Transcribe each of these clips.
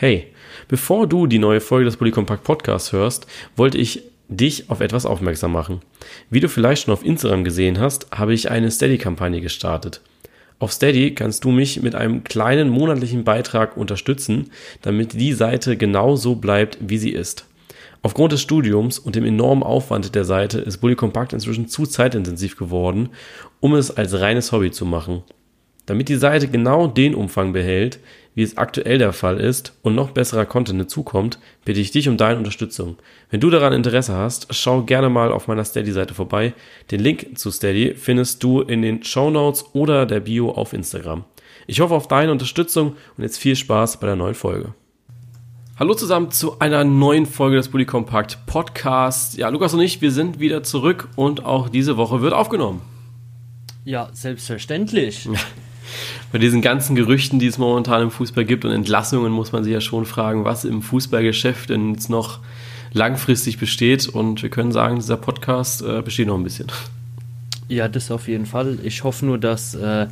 Hey, bevor du die neue Folge des Polycompact Podcasts hörst, wollte ich dich auf etwas aufmerksam machen. Wie du vielleicht schon auf Instagram gesehen hast, habe ich eine Steady-Kampagne gestartet. Auf Steady kannst du mich mit einem kleinen monatlichen Beitrag unterstützen, damit die Seite genau so bleibt, wie sie ist. Aufgrund des Studiums und dem enormen Aufwand der Seite ist Bully Compact inzwischen zu zeitintensiv geworden, um es als reines Hobby zu machen. Damit die Seite genau den Umfang behält, wie es aktuell der Fall ist und noch besserer Content hinzukommt, bitte ich dich um deine Unterstützung. Wenn du daran Interesse hast, schau gerne mal auf meiner Steady-Seite vorbei. Den Link zu Steady findest du in den Show Notes oder der Bio auf Instagram. Ich hoffe auf deine Unterstützung und jetzt viel Spaß bei der neuen Folge. Hallo zusammen zu einer neuen Folge des Bully Compact Podcasts. Ja, Lukas und ich, wir sind wieder zurück und auch diese Woche wird aufgenommen. Ja, selbstverständlich. bei diesen ganzen Gerüchten, die es momentan im Fußball gibt und Entlassungen, muss man sich ja schon fragen, was im Fußballgeschäft denn jetzt noch langfristig besteht. Und wir können sagen, dieser Podcast äh, besteht noch ein bisschen. Ja, das auf jeden Fall. Ich hoffe nur, dass äh,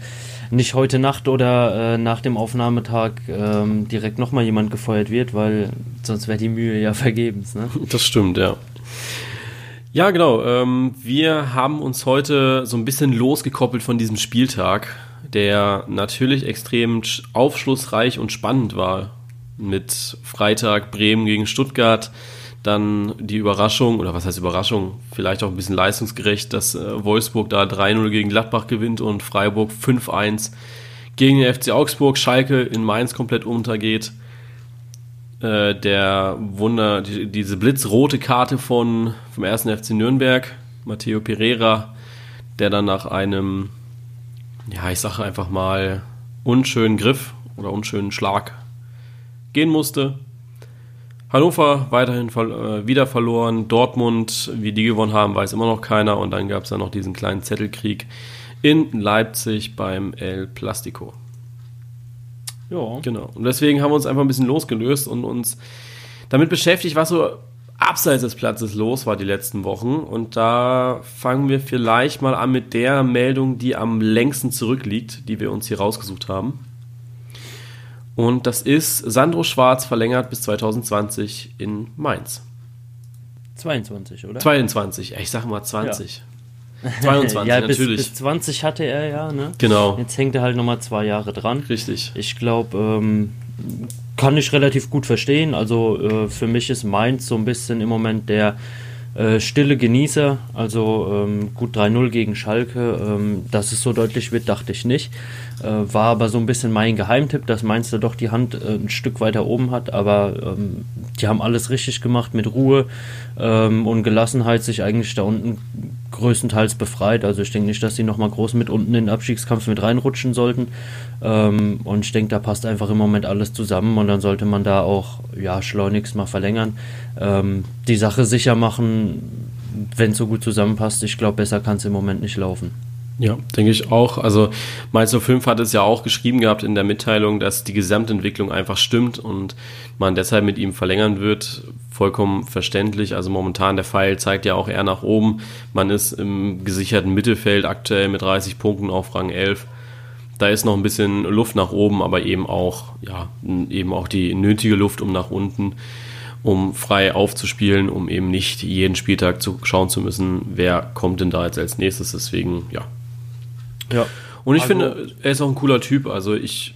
nicht heute Nacht oder äh, nach dem Aufnahmetag ähm, direkt nochmal jemand gefeuert wird, weil sonst wäre die Mühe ja vergebens. Ne? Das stimmt, ja. Ja, genau. Ähm, wir haben uns heute so ein bisschen losgekoppelt von diesem Spieltag der natürlich extrem aufschlussreich und spannend war. Mit Freitag Bremen gegen Stuttgart, dann die Überraschung, oder was heißt Überraschung, vielleicht auch ein bisschen leistungsgerecht, dass äh, Wolfsburg da 3-0 gegen Gladbach gewinnt und Freiburg 5-1 gegen den FC Augsburg, Schalke in Mainz komplett untergeht. Äh, der Wunder, die, diese blitzrote Karte von, vom ersten FC Nürnberg, Matteo Pereira, der dann nach einem ja, ich sage einfach mal, unschönen Griff oder unschönen Schlag gehen musste. Hannover weiterhin äh, wieder verloren. Dortmund, wie die gewonnen haben, weiß immer noch keiner. Und dann gab es ja noch diesen kleinen Zettelkrieg in Leipzig beim El Plastico. Ja. Genau. Und deswegen haben wir uns einfach ein bisschen losgelöst und uns damit beschäftigt, was so abseits des Platzes los war die letzten Wochen. Und da fangen wir vielleicht mal an mit der Meldung, die am längsten zurückliegt, die wir uns hier rausgesucht haben. Und das ist, Sandro Schwarz verlängert bis 2020 in Mainz. 22, oder? 22, ich sage mal 20. Ja. 22, ja, bis, natürlich. Bis 20 hatte er ja, ne? Genau. Jetzt hängt er halt nochmal zwei Jahre dran. Richtig. Ich glaube, ähm, kann ich relativ gut verstehen. Also äh, für mich ist Mainz so ein bisschen im Moment der äh, stille Genießer. Also ähm, gut 3-0 gegen Schalke. Ähm, dass es so deutlich wird, dachte ich nicht. Äh, war aber so ein bisschen mein Geheimtipp, dass Mainz da doch die Hand äh, ein Stück weiter oben hat. Aber ähm, die haben alles richtig gemacht mit Ruhe ähm, und Gelassenheit sich eigentlich da unten größtenteils befreit. Also ich denke nicht, dass sie nochmal groß mit unten in den Abstiegskampf mit reinrutschen sollten. Ähm, und ich denke, da passt einfach im Moment alles zusammen und dann sollte man da auch ja, schleunigst mal verlängern. Ähm, die Sache sicher machen, wenn es so gut zusammenpasst. Ich glaube, besser kann es im Moment nicht laufen. Ja, denke ich auch. Also Mainz 05 hat es ja auch geschrieben gehabt in der Mitteilung, dass die Gesamtentwicklung einfach stimmt und man deshalb mit ihm verlängern wird. Vollkommen verständlich. Also momentan der Pfeil zeigt ja auch eher nach oben. Man ist im gesicherten Mittelfeld aktuell mit 30 Punkten auf Rang 11. Da ist noch ein bisschen Luft nach oben, aber eben auch, ja, eben auch die nötige Luft, um nach unten um frei aufzuspielen, um eben nicht jeden Spieltag zu schauen zu müssen, wer kommt denn da jetzt als nächstes. Deswegen, ja, ja. Und ich also, finde, er ist auch ein cooler Typ. Also ich,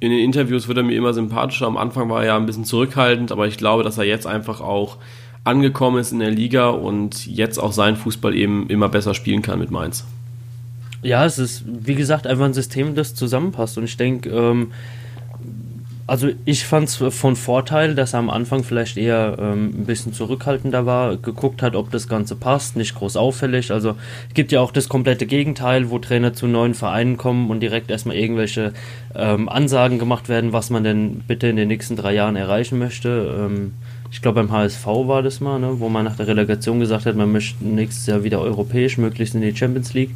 in den Interviews wird er mir immer sympathischer. Am Anfang war er ja ein bisschen zurückhaltend, aber ich glaube, dass er jetzt einfach auch angekommen ist in der Liga und jetzt auch seinen Fußball eben immer besser spielen kann mit Mainz. Ja, es ist, wie gesagt, einfach ein System, das zusammenpasst. Und ich denke, ähm, also ich fand es von Vorteil, dass er am Anfang vielleicht eher ähm, ein bisschen zurückhaltender war, geguckt hat, ob das Ganze passt, nicht groß auffällig. Also es gibt ja auch das komplette Gegenteil, wo Trainer zu neuen Vereinen kommen und direkt erstmal irgendwelche ähm, Ansagen gemacht werden, was man denn bitte in den nächsten drei Jahren erreichen möchte. Ähm, ich glaube beim HSV war das mal, ne, wo man nach der Relegation gesagt hat, man möchte nächstes Jahr wieder europäisch, möglichst in die Champions League.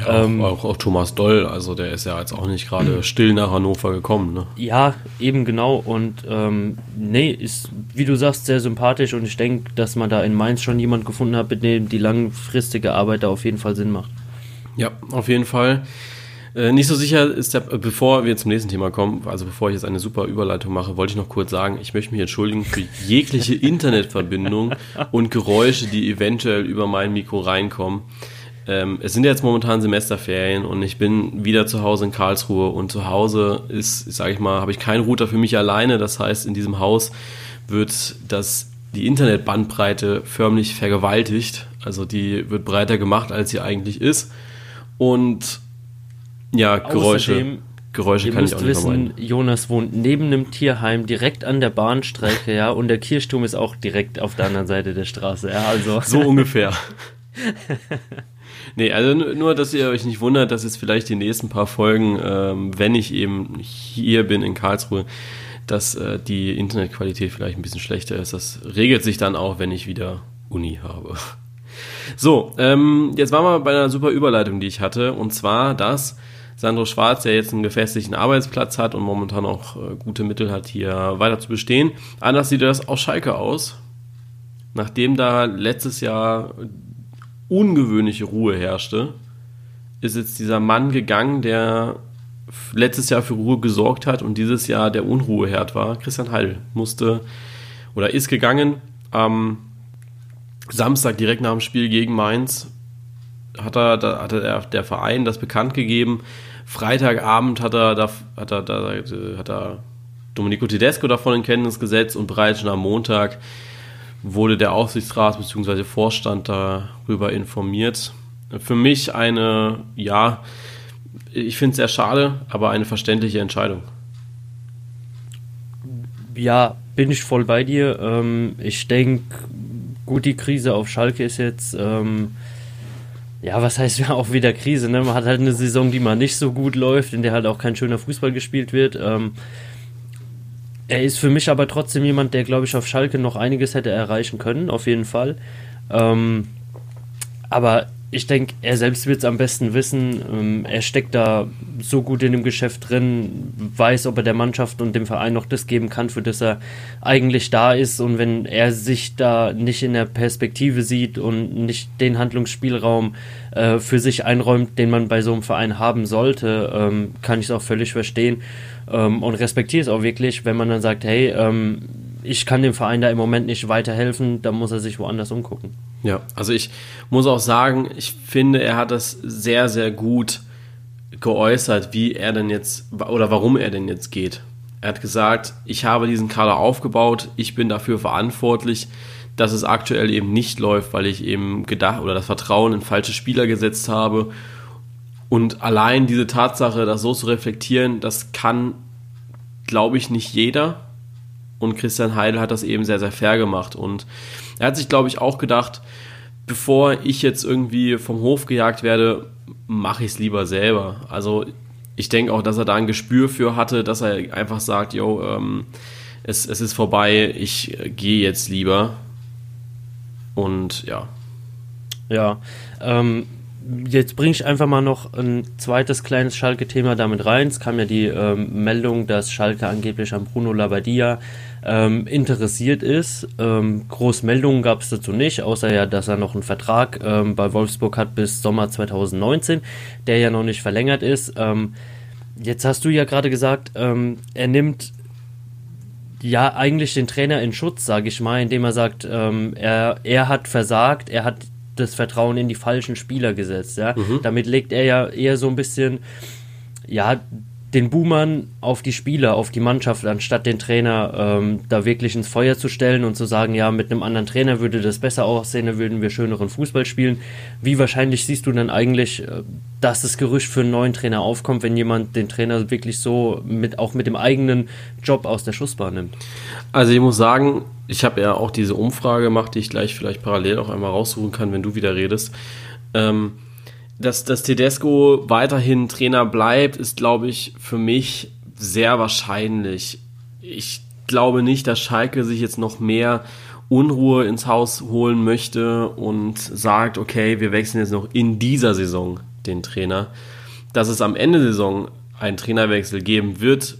Ja, ähm, auch, auch, Thomas Doll, also der ist ja jetzt auch nicht gerade still nach Hannover gekommen. Ne? Ja, eben genau. Und ähm, nee, ist, wie du sagst, sehr sympathisch und ich denke, dass man da in Mainz schon jemand gefunden hat, mit dem die langfristige Arbeit da auf jeden Fall Sinn macht. Ja, auf jeden Fall. Äh, nicht so sicher ist der, bevor wir zum nächsten Thema kommen, also bevor ich jetzt eine super Überleitung mache, wollte ich noch kurz sagen, ich möchte mich entschuldigen für jegliche Internetverbindung und Geräusche, die eventuell über mein Mikro reinkommen. Ähm, es sind jetzt momentan Semesterferien und ich bin wieder zu Hause in Karlsruhe und zu Hause ist, sage ich mal, habe ich keinen Router für mich alleine. Das heißt, in diesem Haus wird das, die Internetbandbreite förmlich vergewaltigt. Also die wird breiter gemacht, als sie eigentlich ist. Und ja, Geräusche. Außerdem, Geräusche kann ich auch nicht wissen, vermeiden. Jonas wohnt neben einem Tierheim direkt an der Bahnstrecke, ja, und der Kirchturm ist auch direkt auf der anderen Seite der Straße, ja, also. So ungefähr. nee, also nur, dass ihr euch nicht wundert, dass jetzt vielleicht die nächsten paar Folgen, ähm, wenn ich eben hier bin in Karlsruhe, dass äh, die Internetqualität vielleicht ein bisschen schlechter ist. Das regelt sich dann auch, wenn ich wieder Uni habe. So, ähm, jetzt waren wir bei einer super Überleitung, die ich hatte, und zwar, dass Sandro Schwarz, der jetzt einen gefestigten Arbeitsplatz hat und momentan auch äh, gute Mittel hat, hier weiter zu bestehen. Anders sieht das auch Schalke aus. Nachdem da letztes Jahr ungewöhnliche Ruhe herrschte, ist jetzt dieser Mann gegangen, der letztes Jahr für Ruhe gesorgt hat und dieses Jahr der Unruheherd war. Christian Heil musste oder ist gegangen. Am Samstag direkt nach dem Spiel gegen Mainz hat er, da hatte der, der Verein das bekannt gegeben. Freitagabend hat er, da, hat er, da, hat er Domenico Tedesco davon in Kenntnis gesetzt und bereits schon am Montag wurde der Aufsichtsrat bzw. Vorstand darüber informiert. Für mich eine, ja, ich finde es sehr schade, aber eine verständliche Entscheidung. Ja, bin ich voll bei dir. Ähm, ich denke, gut, die Krise auf Schalke ist jetzt, ähm, ja, was heißt ja auch wieder Krise, ne? Man hat halt eine Saison, die mal nicht so gut läuft, in der halt auch kein schöner Fußball gespielt wird. Ähm, er ist für mich aber trotzdem jemand, der, glaube ich, auf Schalke noch einiges hätte erreichen können, auf jeden Fall. Ähm, aber ich denke, er selbst wird es am besten wissen. Ähm, er steckt da so gut in dem Geschäft drin, weiß, ob er der Mannschaft und dem Verein noch das geben kann, für das er eigentlich da ist. Und wenn er sich da nicht in der Perspektive sieht und nicht den Handlungsspielraum äh, für sich einräumt, den man bei so einem Verein haben sollte, ähm, kann ich es auch völlig verstehen ähm, und respektiere es auch wirklich, wenn man dann sagt, hey, ähm, ich kann dem Verein da im Moment nicht weiterhelfen, dann muss er sich woanders umgucken. Ja, also ich muss auch sagen, ich finde, er hat das sehr, sehr gut geäußert, wie er denn jetzt oder warum er denn jetzt geht. Er hat gesagt, ich habe diesen Kader aufgebaut, ich bin dafür verantwortlich, dass es aktuell eben nicht läuft, weil ich eben gedacht oder das Vertrauen in falsche Spieler gesetzt habe. Und allein diese Tatsache, das so zu reflektieren, das kann, glaube ich, nicht jeder. Und Christian Heidel hat das eben sehr, sehr fair gemacht. Und er hat sich, glaube ich, auch gedacht, bevor ich jetzt irgendwie vom Hof gejagt werde, mache ich es lieber selber. Also ich denke auch, dass er da ein Gespür für hatte, dass er einfach sagt, yo, ähm, es, es ist vorbei, ich äh, gehe jetzt lieber. Und ja. Ja, ähm, jetzt bringe ich einfach mal noch ein zweites kleines Schalke-Thema damit rein. Es kam ja die ähm, Meldung, dass Schalke angeblich an Bruno Labbadia ähm, interessiert ist. Ähm, Großmeldungen gab es dazu nicht, außer ja, dass er noch einen Vertrag ähm, bei Wolfsburg hat bis Sommer 2019, der ja noch nicht verlängert ist. Ähm, jetzt hast du ja gerade gesagt, ähm, er nimmt ja eigentlich den Trainer in Schutz, sage ich mal, indem er sagt, ähm, er, er hat versagt, er hat das Vertrauen in die falschen Spieler gesetzt. Ja? Mhm. Damit legt er ja eher so ein bisschen ja, den Boomern auf die Spieler, auf die Mannschaft, anstatt den Trainer ähm, da wirklich ins Feuer zu stellen und zu sagen, ja, mit einem anderen Trainer würde das besser aussehen, dann würden wir schöneren Fußball spielen. Wie wahrscheinlich siehst du dann eigentlich, äh, dass das Gerücht für einen neuen Trainer aufkommt, wenn jemand den Trainer wirklich so mit auch mit dem eigenen Job aus der Schussbahn nimmt? Also ich muss sagen, ich habe ja auch diese Umfrage gemacht, die ich gleich vielleicht parallel auch einmal raussuchen kann, wenn du wieder redest. Ähm, dass, dass Tedesco weiterhin Trainer bleibt, ist, glaube ich, für mich sehr wahrscheinlich. Ich glaube nicht, dass Schalke sich jetzt noch mehr Unruhe ins Haus holen möchte und sagt, okay, wir wechseln jetzt noch in dieser Saison den Trainer. Dass es am Ende der Saison einen Trainerwechsel geben wird,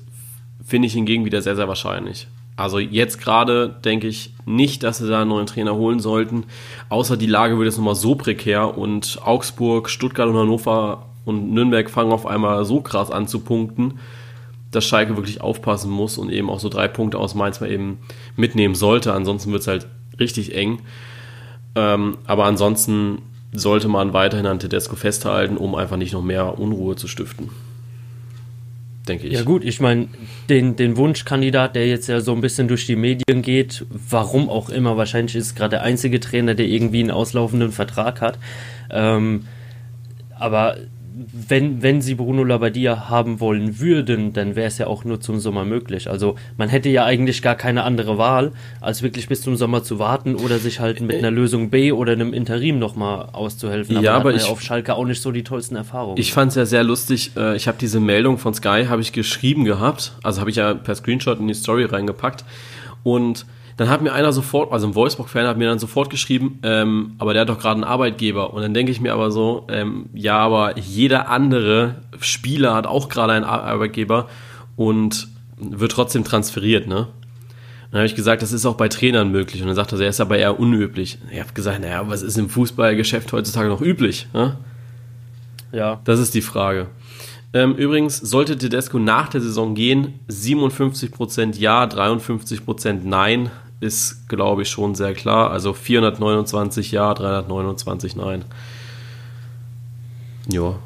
finde ich hingegen wieder sehr, sehr wahrscheinlich. Also jetzt gerade denke ich nicht, dass sie da einen neuen Trainer holen sollten. Außer die Lage wird jetzt nochmal so prekär und Augsburg, Stuttgart und Hannover und Nürnberg fangen auf einmal so krass an zu punkten, dass Schalke wirklich aufpassen muss und eben auch so drei Punkte aus Mainz mal eben mitnehmen sollte. Ansonsten wird es halt richtig eng. Ähm, aber ansonsten sollte man weiterhin an Tedesco festhalten, um einfach nicht noch mehr Unruhe zu stiften. Denke ich. Ja gut, ich meine, den, den Wunschkandidat, der jetzt ja so ein bisschen durch die Medien geht, warum auch immer, wahrscheinlich ist gerade der einzige Trainer, der irgendwie einen auslaufenden Vertrag hat. Ähm, aber wenn, wenn sie Bruno Labbadia haben wollen würden, dann wäre es ja auch nur zum Sommer möglich. Also man hätte ja eigentlich gar keine andere Wahl, als wirklich bis zum Sommer zu warten oder sich halt mit einer Lösung B oder einem Interim nochmal auszuhelfen. Aber ja, aber ich, ja auf Schalke auch nicht so die tollsten Erfahrungen. Ich fand es ja sehr lustig. Äh, ich habe diese Meldung von Sky habe ich geschrieben gehabt, also habe ich ja per Screenshot in die Story reingepackt und dann hat mir einer sofort, also ein Wolfsburg-Fan hat mir dann sofort geschrieben, ähm, aber der hat doch gerade einen Arbeitgeber. Und dann denke ich mir aber so, ähm, ja, aber jeder andere Spieler hat auch gerade einen Arbeitgeber und wird trotzdem transferiert, ne? dann habe ich gesagt, das ist auch bei Trainern möglich. Und dann sagt er, er ist aber eher unüblich. Ich habe gesagt, naja, was ist im Fußballgeschäft heutzutage noch üblich? Ne? Ja. Das ist die Frage. Ähm, übrigens, sollte Tedesco nach der Saison gehen, 57% Ja, 53% Nein ist, glaube ich, schon sehr klar. Also 429 Ja, 329 Nein. Ja.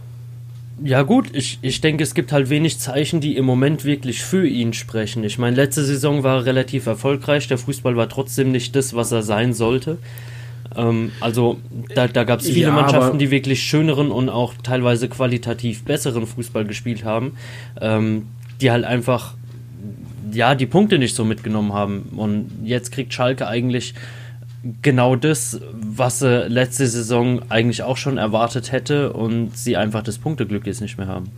Ja gut, ich, ich denke, es gibt halt wenig Zeichen, die im Moment wirklich für ihn sprechen. Ich meine, letzte Saison war relativ erfolgreich, der Fußball war trotzdem nicht das, was er sein sollte. Ähm, also da, da gab es viele ja, Mannschaften, die wirklich schöneren und auch teilweise qualitativ besseren Fußball gespielt haben, ähm, die halt einfach ja die Punkte nicht so mitgenommen haben. Und jetzt kriegt Schalke eigentlich genau das, was sie letzte Saison eigentlich auch schon erwartet hätte und sie einfach das Punkteglück jetzt nicht mehr haben.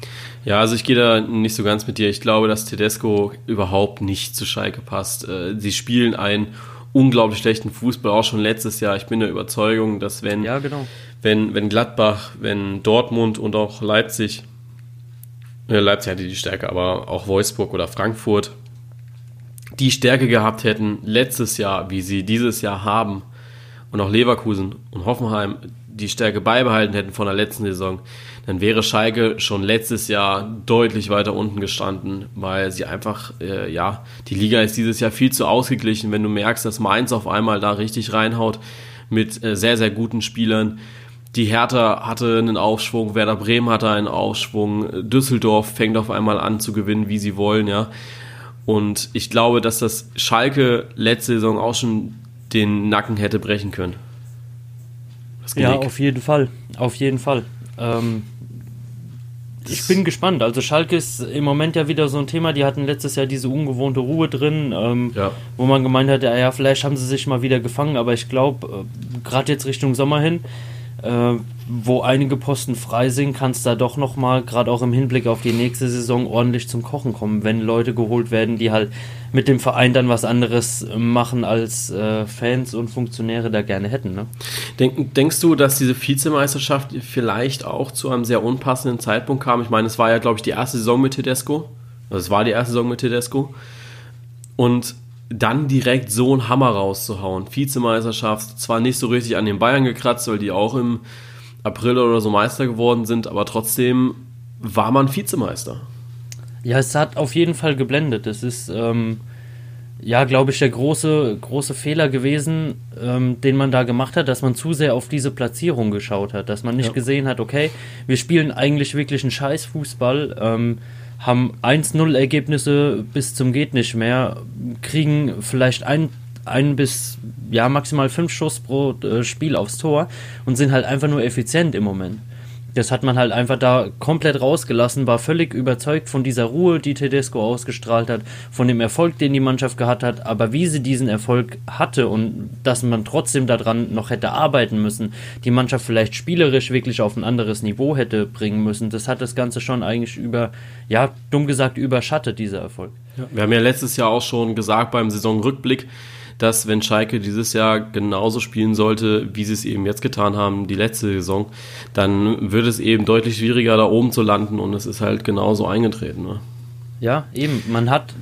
Ja, also ich gehe da nicht so ganz mit dir. Ich glaube, dass Tedesco überhaupt nicht zu Schalke passt. Äh, sie spielen ein unglaublich schlechten Fußball, auch schon letztes Jahr. Ich bin der Überzeugung, dass wenn, ja, genau. wenn, wenn Gladbach, wenn Dortmund und auch Leipzig, äh, Leipzig hatte die Stärke, aber auch Wolfsburg oder Frankfurt, die Stärke gehabt hätten letztes Jahr, wie sie dieses Jahr haben, und auch Leverkusen und Hoffenheim die Stärke beibehalten hätten von der letzten Saison, dann wäre Schalke schon letztes Jahr deutlich weiter unten gestanden, weil sie einfach, äh, ja, die Liga ist dieses Jahr viel zu ausgeglichen. Wenn du merkst, dass Mainz auf einmal da richtig reinhaut mit äh, sehr, sehr guten Spielern. Die Hertha hatte einen Aufschwung, Werder Bremen hatte einen Aufschwung, Düsseldorf fängt auf einmal an zu gewinnen, wie sie wollen, ja. Und ich glaube, dass das Schalke letzte Saison auch schon den Nacken hätte brechen können. Ja, auf jeden Fall. Auf jeden Fall. Ähm, ich bin gespannt. Also Schalke ist im Moment ja wieder so ein Thema. Die hatten letztes Jahr diese ungewohnte Ruhe drin, ähm, ja. wo man gemeint hat, ja, vielleicht haben sie sich mal wieder gefangen. Aber ich glaube, äh, gerade jetzt Richtung Sommer hin, äh, wo einige Posten frei sind, kann es da doch nochmal, gerade auch im Hinblick auf die nächste Saison, ordentlich zum Kochen kommen, wenn Leute geholt werden, die halt mit dem Verein dann was anderes machen, als äh, Fans und Funktionäre da gerne hätten. Ne? Denk, denkst du, dass diese Vizemeisterschaft vielleicht auch zu einem sehr unpassenden Zeitpunkt kam? Ich meine, es war ja, glaube ich, die erste Saison mit Tedesco. Also es war die erste Saison mit Tedesco. Und dann direkt so einen Hammer rauszuhauen. Vizemeisterschaft, zwar nicht so richtig an den Bayern gekratzt, weil die auch im April oder so Meister geworden sind, aber trotzdem war man Vizemeister. Ja, es hat auf jeden Fall geblendet. Es ist, ähm, ja, glaube ich, der große, große Fehler gewesen, ähm, den man da gemacht hat, dass man zu sehr auf diese Platzierung geschaut hat, dass man nicht ja. gesehen hat, okay, wir spielen eigentlich wirklich einen Scheißfußball, ähm, haben 1-0 Ergebnisse bis zum geht nicht mehr, kriegen vielleicht ein, ein bis ja maximal fünf Schuss pro äh, Spiel aufs Tor und sind halt einfach nur effizient im Moment. Das hat man halt einfach da komplett rausgelassen, war völlig überzeugt von dieser Ruhe, die Tedesco ausgestrahlt hat, von dem Erfolg, den die Mannschaft gehabt hat, aber wie sie diesen Erfolg hatte und dass man trotzdem daran noch hätte arbeiten müssen, die Mannschaft vielleicht spielerisch wirklich auf ein anderes Niveau hätte bringen müssen, das hat das Ganze schon eigentlich über, ja, dumm gesagt, überschattet, dieser Erfolg. Ja, wir haben ja letztes Jahr auch schon gesagt beim Saisonrückblick, dass wenn Schalke dieses Jahr genauso spielen sollte, wie sie es eben jetzt getan haben, die letzte Saison, dann wird es eben deutlich schwieriger, da oben zu landen und es ist halt genauso eingetreten. Ne? Ja, eben. Man hat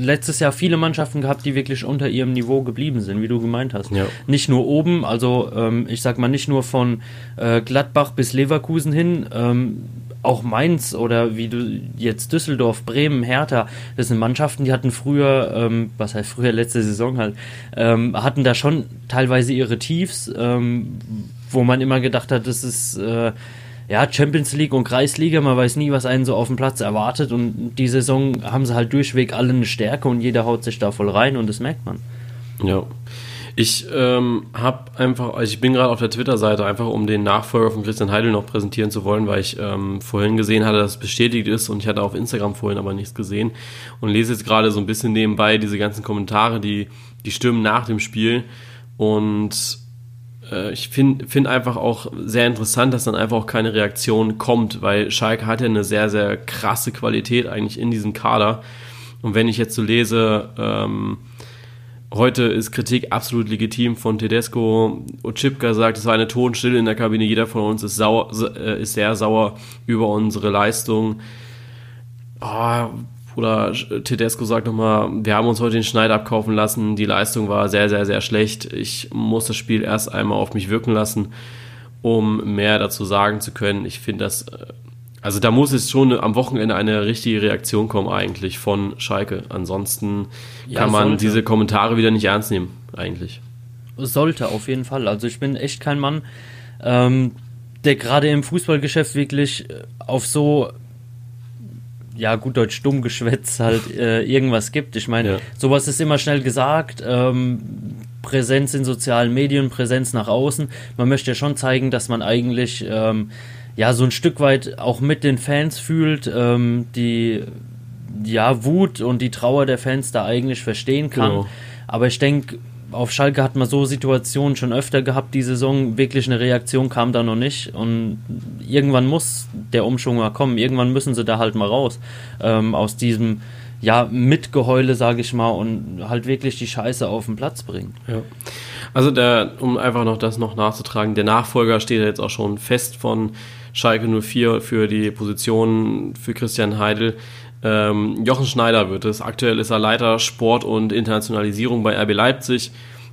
letztes Jahr viele Mannschaften gehabt, die wirklich unter ihrem Niveau geblieben sind, wie du gemeint hast. Ja. Nicht nur oben, also ähm, ich sag mal nicht nur von äh, Gladbach bis Leverkusen hin, ähm, auch Mainz oder wie du jetzt Düsseldorf, Bremen, Hertha, das sind Mannschaften, die hatten früher, ähm, was heißt früher, letzte Saison halt, ähm, hatten da schon teilweise ihre Tiefs, ähm, wo man immer gedacht hat, das ist äh, ja Champions League und Kreisliga, man weiß nie, was einen so auf dem Platz erwartet und die Saison haben sie halt durchweg alle eine Stärke und jeder haut sich da voll rein und das merkt man. Ja. Ich ähm, habe einfach, also ich bin gerade auf der Twitter-Seite, einfach um den Nachfolger von Christian Heidel noch präsentieren zu wollen, weil ich ähm, vorhin gesehen hatte, dass es bestätigt ist und ich hatte auf Instagram vorhin aber nichts gesehen und lese jetzt gerade so ein bisschen nebenbei diese ganzen Kommentare, die, die stürmen nach dem Spiel und äh, ich finde find einfach auch sehr interessant, dass dann einfach auch keine Reaktion kommt, weil Schalke hat ja eine sehr, sehr krasse Qualität eigentlich in diesem Kader und wenn ich jetzt so lese, ähm, Heute ist Kritik absolut legitim von Tedesco. Ochipka sagt, es war eine Tonstille in der Kabine. Jeder von uns ist, sauer, äh, ist sehr sauer über unsere Leistung. Oh, oder Tedesco sagt nochmal, wir haben uns heute den Schneid abkaufen lassen. Die Leistung war sehr, sehr, sehr schlecht. Ich muss das Spiel erst einmal auf mich wirken lassen, um mehr dazu sagen zu können. Ich finde das äh, also da muss es schon am Wochenende eine richtige Reaktion kommen eigentlich von Schalke. Ansonsten ja, kann man sollte. diese Kommentare wieder nicht ernst nehmen eigentlich. Sollte auf jeden Fall. Also ich bin echt kein Mann, ähm, der gerade im Fußballgeschäft wirklich auf so ja, gut Deutsch, dumm Geschwätz halt äh, irgendwas gibt. Ich meine, ja. sowas ist immer schnell gesagt. Ähm, Präsenz in sozialen Medien, Präsenz nach außen. Man möchte ja schon zeigen, dass man eigentlich ähm, ja so ein Stück weit auch mit den Fans fühlt, ähm, die ja Wut und die Trauer der Fans da eigentlich verstehen kann. Genau. Aber ich denke, auf Schalke hat man so Situationen schon öfter gehabt, die Saison. Wirklich eine Reaktion kam da noch nicht. Und irgendwann muss der Umschwung mal kommen. Irgendwann müssen sie da halt mal raus. Ähm, aus diesem, ja, Mitgeheule, sage ich mal, und halt wirklich die Scheiße auf den Platz bringen. Ja. Also, der, um einfach noch das noch nachzutragen, der Nachfolger steht jetzt auch schon fest von Schalke 04 für die Position für Christian Heidel. Ähm, Jochen Schneider wird es. Aktuell ist er Leiter Sport und Internationalisierung bei RB Leipzig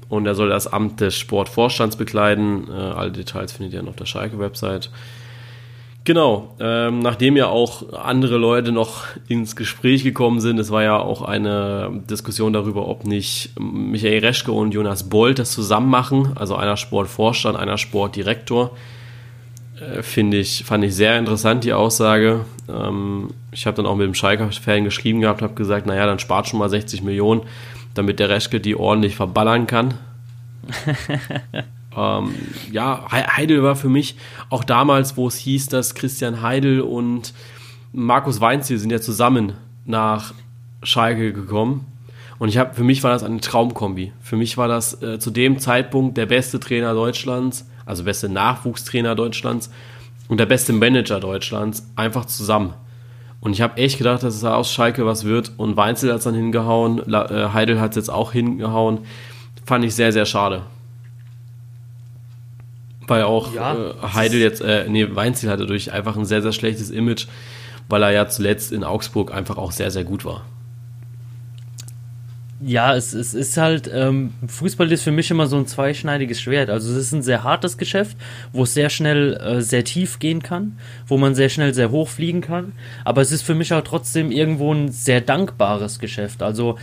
und er soll das Amt des Sportvorstands bekleiden. Äh, alle Details findet ihr dann auf der Schalke-Website. Genau, ähm, nachdem ja auch andere Leute noch ins Gespräch gekommen sind, es war ja auch eine Diskussion darüber, ob nicht Michael Reschke und Jonas Bolt das zusammen machen, also einer Sportvorstand, einer Sportdirektor. Äh, finde ich, fand ich sehr interessant, die Aussage. Ähm, ich habe dann auch mit dem Schalke-Fan geschrieben gehabt, habe gesagt, naja, dann spart schon mal 60 Millionen, damit der Reschke die ordentlich verballern kann. ähm, ja, Heidel war für mich auch damals, wo es hieß, dass Christian Heidel und Markus Weinziel sind ja zusammen nach Schalke gekommen. Und ich habe, für mich war das eine Traumkombi. Für mich war das äh, zu dem Zeitpunkt der beste Trainer Deutschlands also beste Nachwuchstrainer Deutschlands und der beste Manager Deutschlands, einfach zusammen. Und ich habe echt gedacht, dass es aus Schalke was wird. Und Weinzel hat es dann hingehauen, äh, Heidel hat es jetzt auch hingehauen. Fand ich sehr, sehr schade. Weil auch ja, äh, Heidel jetzt, äh, nee, Weinzel hatte durch einfach ein sehr, sehr schlechtes Image, weil er ja zuletzt in Augsburg einfach auch sehr, sehr gut war ja, es, es ist halt, ähm, Fußball ist für mich immer so ein zweischneidiges Schwert. Also es ist ein sehr hartes Geschäft, wo es sehr schnell äh, sehr tief gehen kann, wo man sehr schnell sehr hoch fliegen kann. Aber es ist für mich auch trotzdem irgendwo ein sehr dankbares Geschäft. Also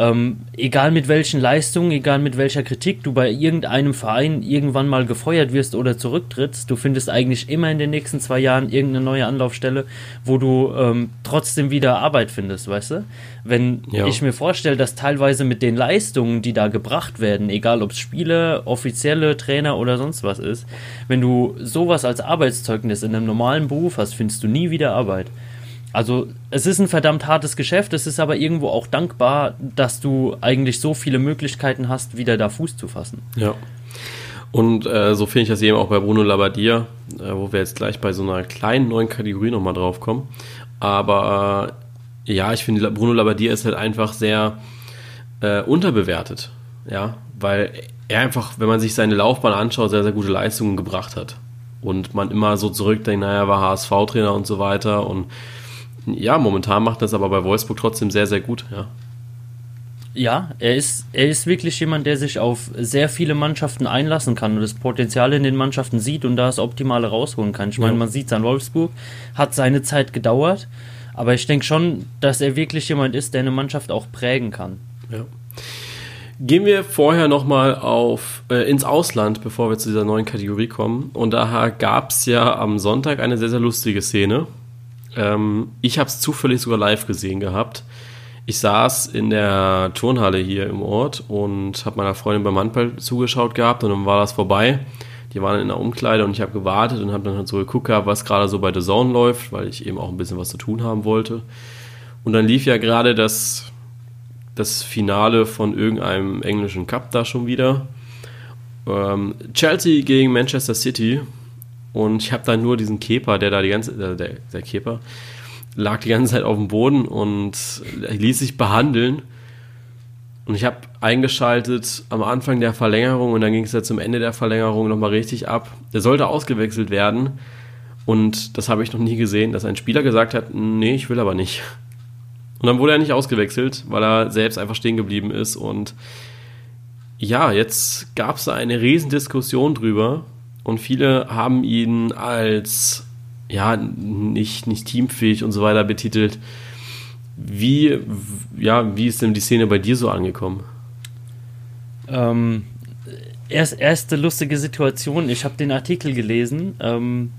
ähm, egal mit welchen Leistungen, egal mit welcher Kritik du bei irgendeinem Verein irgendwann mal gefeuert wirst oder zurücktrittst, du findest eigentlich immer in den nächsten zwei Jahren irgendeine neue Anlaufstelle, wo du ähm, trotzdem wieder Arbeit findest, weißt du? Wenn ja. ich mir vorstelle, dass teilweise mit den Leistungen, die da gebracht werden, egal ob es Spiele, offizielle Trainer oder sonst was ist, wenn du sowas als Arbeitszeugnis in einem normalen Beruf hast, findest du nie wieder Arbeit. Also es ist ein verdammt hartes Geschäft, es ist aber irgendwo auch dankbar, dass du eigentlich so viele Möglichkeiten hast, wieder da Fuß zu fassen. Ja. Und äh, so finde ich das eben auch bei Bruno Labbadia, äh, wo wir jetzt gleich bei so einer kleinen neuen Kategorie nochmal drauf kommen. Aber äh, ja, ich finde, Bruno Labbadia ist halt einfach sehr äh, unterbewertet. Ja, weil er einfach, wenn man sich seine Laufbahn anschaut, sehr, sehr gute Leistungen gebracht hat. Und man immer so zurückdenkt, naja, er war HSV-Trainer und so weiter und ja, momentan macht das aber bei Wolfsburg trotzdem sehr, sehr gut, ja. Ja, er ist, er ist wirklich jemand, der sich auf sehr viele Mannschaften einlassen kann und das Potenzial in den Mannschaften sieht und da das Optimale rausholen kann. Ich meine, man sieht es an Wolfsburg, hat seine Zeit gedauert, aber ich denke schon, dass er wirklich jemand ist, der eine Mannschaft auch prägen kann. Ja. Gehen wir vorher nochmal auf äh, ins Ausland, bevor wir zu dieser neuen Kategorie kommen. Und da gab es ja am Sonntag eine sehr, sehr lustige Szene. Ähm, ich habe es zufällig sogar live gesehen gehabt. Ich saß in der Turnhalle hier im Ort und habe meiner Freundin beim Handball zugeschaut gehabt und dann war das vorbei. Die waren in der Umkleide und ich habe gewartet und habe dann halt so geguckt was gerade so bei The Zone läuft, weil ich eben auch ein bisschen was zu tun haben wollte. Und dann lief ja gerade das das Finale von irgendeinem englischen Cup da schon wieder. Ähm, Chelsea gegen Manchester City. Und ich habe da nur diesen Keeper, der da die ganze, äh, der, der Keeper, lag die ganze Zeit auf dem Boden und ließ sich behandeln. Und ich habe eingeschaltet am Anfang der Verlängerung und dann ging es ja zum Ende der Verlängerung nochmal richtig ab. Der sollte ausgewechselt werden. Und das habe ich noch nie gesehen, dass ein Spieler gesagt hat, nee, ich will aber nicht. Und dann wurde er nicht ausgewechselt, weil er selbst einfach stehen geblieben ist. Und ja, jetzt gab es da eine Riesendiskussion drüber. Und viele haben ihn als ja, nicht, nicht teamfähig und so weiter betitelt. Wie, ja, wie ist denn die Szene bei dir so angekommen? Ähm, erst, erste lustige Situation. Ich habe den Artikel gelesen ähm,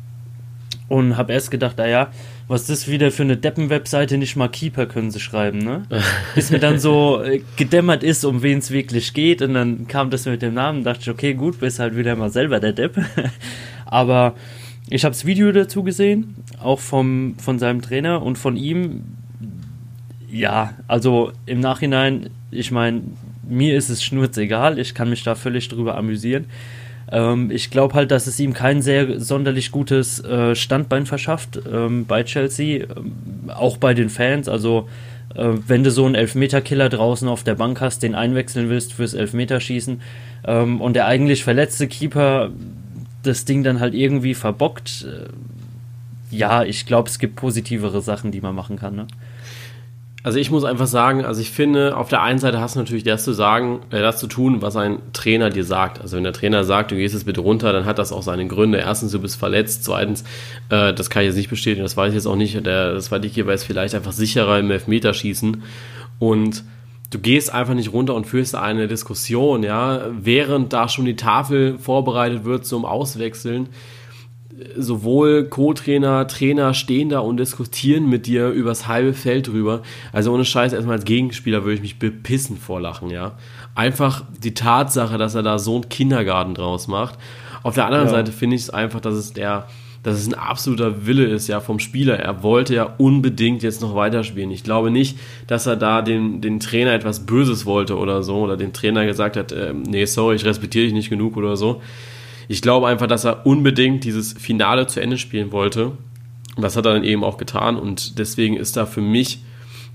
und habe erst gedacht, naja, ah was das wieder für eine Deppen-Webseite, nicht mal Keeper können sie schreiben, ne? Bis mir dann so äh, gedämmert ist, um wen es wirklich geht und dann kam das mit dem Namen, dachte ich, okay, gut, bist halt wieder mal selber der Depp. Aber ich habe das Video dazu gesehen, auch vom, von seinem Trainer und von ihm. Ja, also im Nachhinein, ich meine, mir ist es schnurzegal, ich kann mich da völlig drüber amüsieren. Ähm, ich glaube halt, dass es ihm kein sehr sonderlich gutes äh, Standbein verschafft ähm, bei Chelsea, ähm, auch bei den Fans. Also äh, wenn du so einen Elfmeterkiller draußen auf der Bank hast, den einwechseln willst fürs Elfmeterschießen ähm, und der eigentlich verletzte Keeper das Ding dann halt irgendwie verbockt. Äh, ja, ich glaube, es gibt positivere Sachen, die man machen kann. Ne? Also ich muss einfach sagen, also ich finde, auf der einen Seite hast du natürlich das zu sagen, äh, das zu tun, was ein Trainer dir sagt. Also wenn der Trainer sagt, du gehst jetzt bitte runter, dann hat das auch seine Gründe. Erstens, du bist verletzt. Zweitens, äh, das kann ich jetzt nicht bestätigen, das weiß ich jetzt auch nicht. Der, das zweite Geber ist vielleicht einfach sicherer im Elfmeterschießen. Und du gehst einfach nicht runter und führst eine Diskussion, ja, während da schon die Tafel vorbereitet wird zum Auswechseln sowohl Co-Trainer, Trainer stehen da und diskutieren mit dir übers halbe Feld drüber. Also ohne Scheiß, erstmal als Gegenspieler würde ich mich bepissen vor Lachen, ja. Einfach die Tatsache, dass er da so einen Kindergarten draus macht. Auf der anderen ja. Seite finde ich es einfach, dass es der, dass es ein absoluter Wille ist, ja, vom Spieler. Er wollte ja unbedingt jetzt noch weiterspielen. Ich glaube nicht, dass er da den, den Trainer etwas Böses wollte oder so, oder dem Trainer gesagt hat, äh, nee, sorry, ich respektiere dich nicht genug oder so ich glaube einfach, dass er unbedingt dieses Finale zu Ende spielen wollte. Und das hat er dann eben auch getan. Und deswegen ist da für mich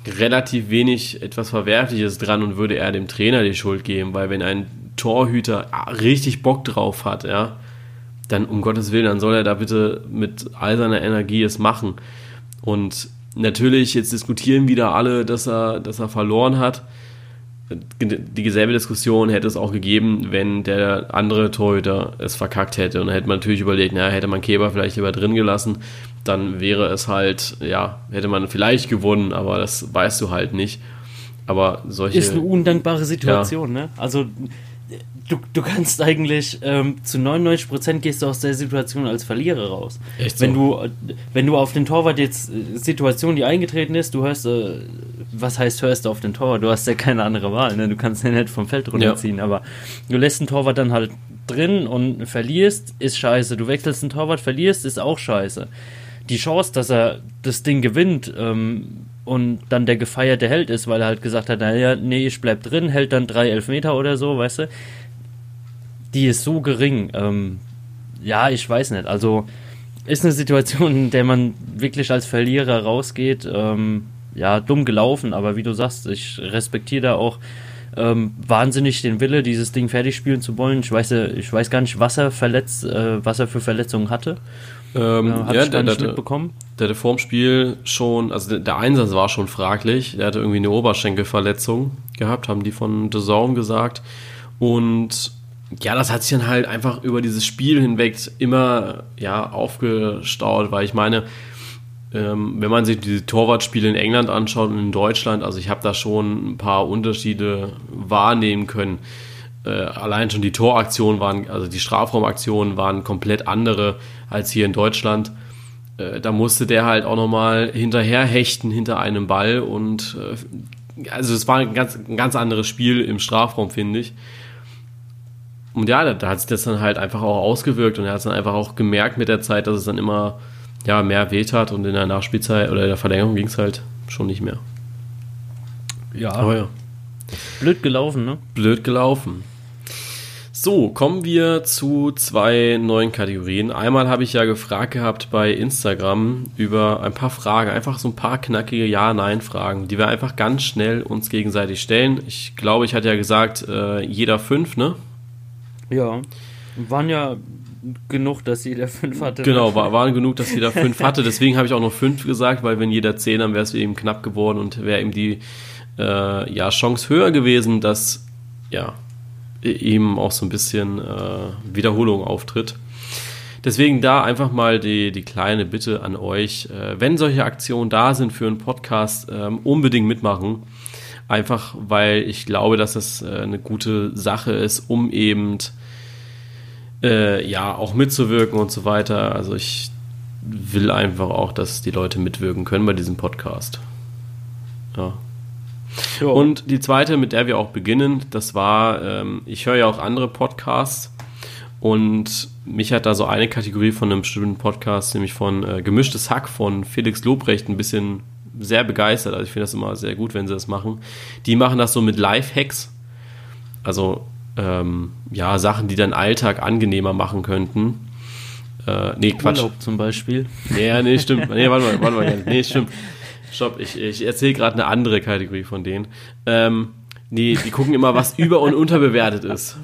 relativ wenig etwas Verwerfliches dran und würde er dem Trainer die Schuld geben, weil wenn ein Torhüter richtig Bock drauf hat, ja, dann um Gottes Willen, dann soll er da bitte mit all seiner Energie es machen. Und natürlich, jetzt diskutieren wieder alle, dass er, dass er verloren hat die selbe Diskussion hätte es auch gegeben, wenn der andere Torhüter es verkackt hätte. Und dann hätte man natürlich überlegt, naja, hätte man Keber vielleicht lieber drin gelassen, dann wäre es halt, ja, hätte man vielleicht gewonnen, aber das weißt du halt nicht. Aber solche. Ist eine undankbare Situation, ja. ne? Also du, du kannst eigentlich ähm, zu 99% gehst du aus der Situation als Verlierer raus. Echt so? Wenn du, wenn du auf den Torwart jetzt äh, Situation, die eingetreten ist, du hörst, äh, was heißt hörst du auf den Torwart? Du hast ja keine andere Wahl, ne? Du kannst den nicht vom Feld runterziehen, ja. aber du lässt den Torwart dann halt drin und verlierst, ist scheiße. Du wechselst den Torwart, verlierst, ist auch scheiße. Die Chance, dass er das Ding gewinnt, ähm, und dann der gefeierte Held ist, weil er halt gesagt hat, naja, nee, ich bleib drin, hält dann drei Elfmeter oder so, weißt du, die ist so gering. Ähm, ja, ich weiß nicht. Also ist eine Situation, in der man wirklich als Verlierer rausgeht. Ähm, ja, dumm gelaufen, aber wie du sagst, ich respektiere da auch ähm, wahnsinnig den Wille, dieses Ding fertig spielen zu wollen. Ich weiß, ich weiß gar nicht, was er verletzt, äh, was er für Verletzungen hatte. Ähm, Ja, hab ja, ich gar der, nicht der, mitbekommen. der hatte vorm Spiel schon, also der, der Einsatz war schon fraglich. Der hatte irgendwie eine Oberschenkelverletzung gehabt, haben die von The Zone gesagt. Und ja, das hat sich dann halt einfach über dieses Spiel hinweg immer ja, aufgestaut, weil ich meine, ähm, wenn man sich die Torwartspiele in England anschaut und in Deutschland, also ich habe da schon ein paar Unterschiede wahrnehmen können. Äh, allein schon die Toraktionen waren, also die Strafraumaktionen waren komplett andere als hier in Deutschland. Äh, da musste der halt auch nochmal hinterher hechten hinter einem Ball und äh, also es war ein ganz, ein ganz anderes Spiel im Strafraum, finde ich. Und ja, da, da hat sich das dann halt einfach auch ausgewirkt und er hat es dann einfach auch gemerkt mit der Zeit, dass es dann immer ja, mehr weht hat und in der Nachspielzeit oder in der Verlängerung ging es halt schon nicht mehr. Ja, Aber ja, blöd gelaufen, ne? blöd gelaufen. So, kommen wir zu zwei neuen Kategorien. Einmal habe ich ja gefragt gehabt bei Instagram über ein paar Fragen, einfach so ein paar knackige Ja-Nein-Fragen, die wir einfach ganz schnell uns gegenseitig stellen. Ich glaube, ich hatte ja gesagt, äh, jeder fünf, ne? Ja. Waren ja genug, dass jeder fünf hatte. Genau, war, waren genug, dass jeder fünf hatte. Deswegen habe ich auch noch fünf gesagt, weil wenn jeder zehn, dann wäre es eben knapp geworden und wäre eben die äh, ja, Chance höher gewesen, dass ja eben auch so ein bisschen äh, Wiederholung auftritt. Deswegen da einfach mal die, die kleine Bitte an euch, äh, wenn solche Aktionen da sind für einen Podcast, ähm, unbedingt mitmachen. Einfach weil ich glaube, dass das äh, eine gute Sache ist, um eben äh, ja auch mitzuwirken und so weiter. Also ich will einfach auch, dass die Leute mitwirken können bei diesem Podcast. Ja. Ja. Und die zweite, mit der wir auch beginnen, das war, ähm, ich höre ja auch andere Podcasts und mich hat da so eine Kategorie von einem bestimmten Podcast, nämlich von äh, Gemischtes Hack von Felix Lobrecht, ein bisschen sehr begeistert. Also ich finde das immer sehr gut, wenn sie das machen. Die machen das so mit Live-Hacks. Also ähm, ja, Sachen, die deinen Alltag angenehmer machen könnten. Äh, nee, Quatsch. Urlaub zum Beispiel. Nee, ja, nee, stimmt. Nee, warte mal, warte mal. Nee, stimmt. Stopp, ich, ich erzähle gerade eine andere Kategorie von denen. Ähm, nee, die gucken immer, was über- und unterbewertet ist.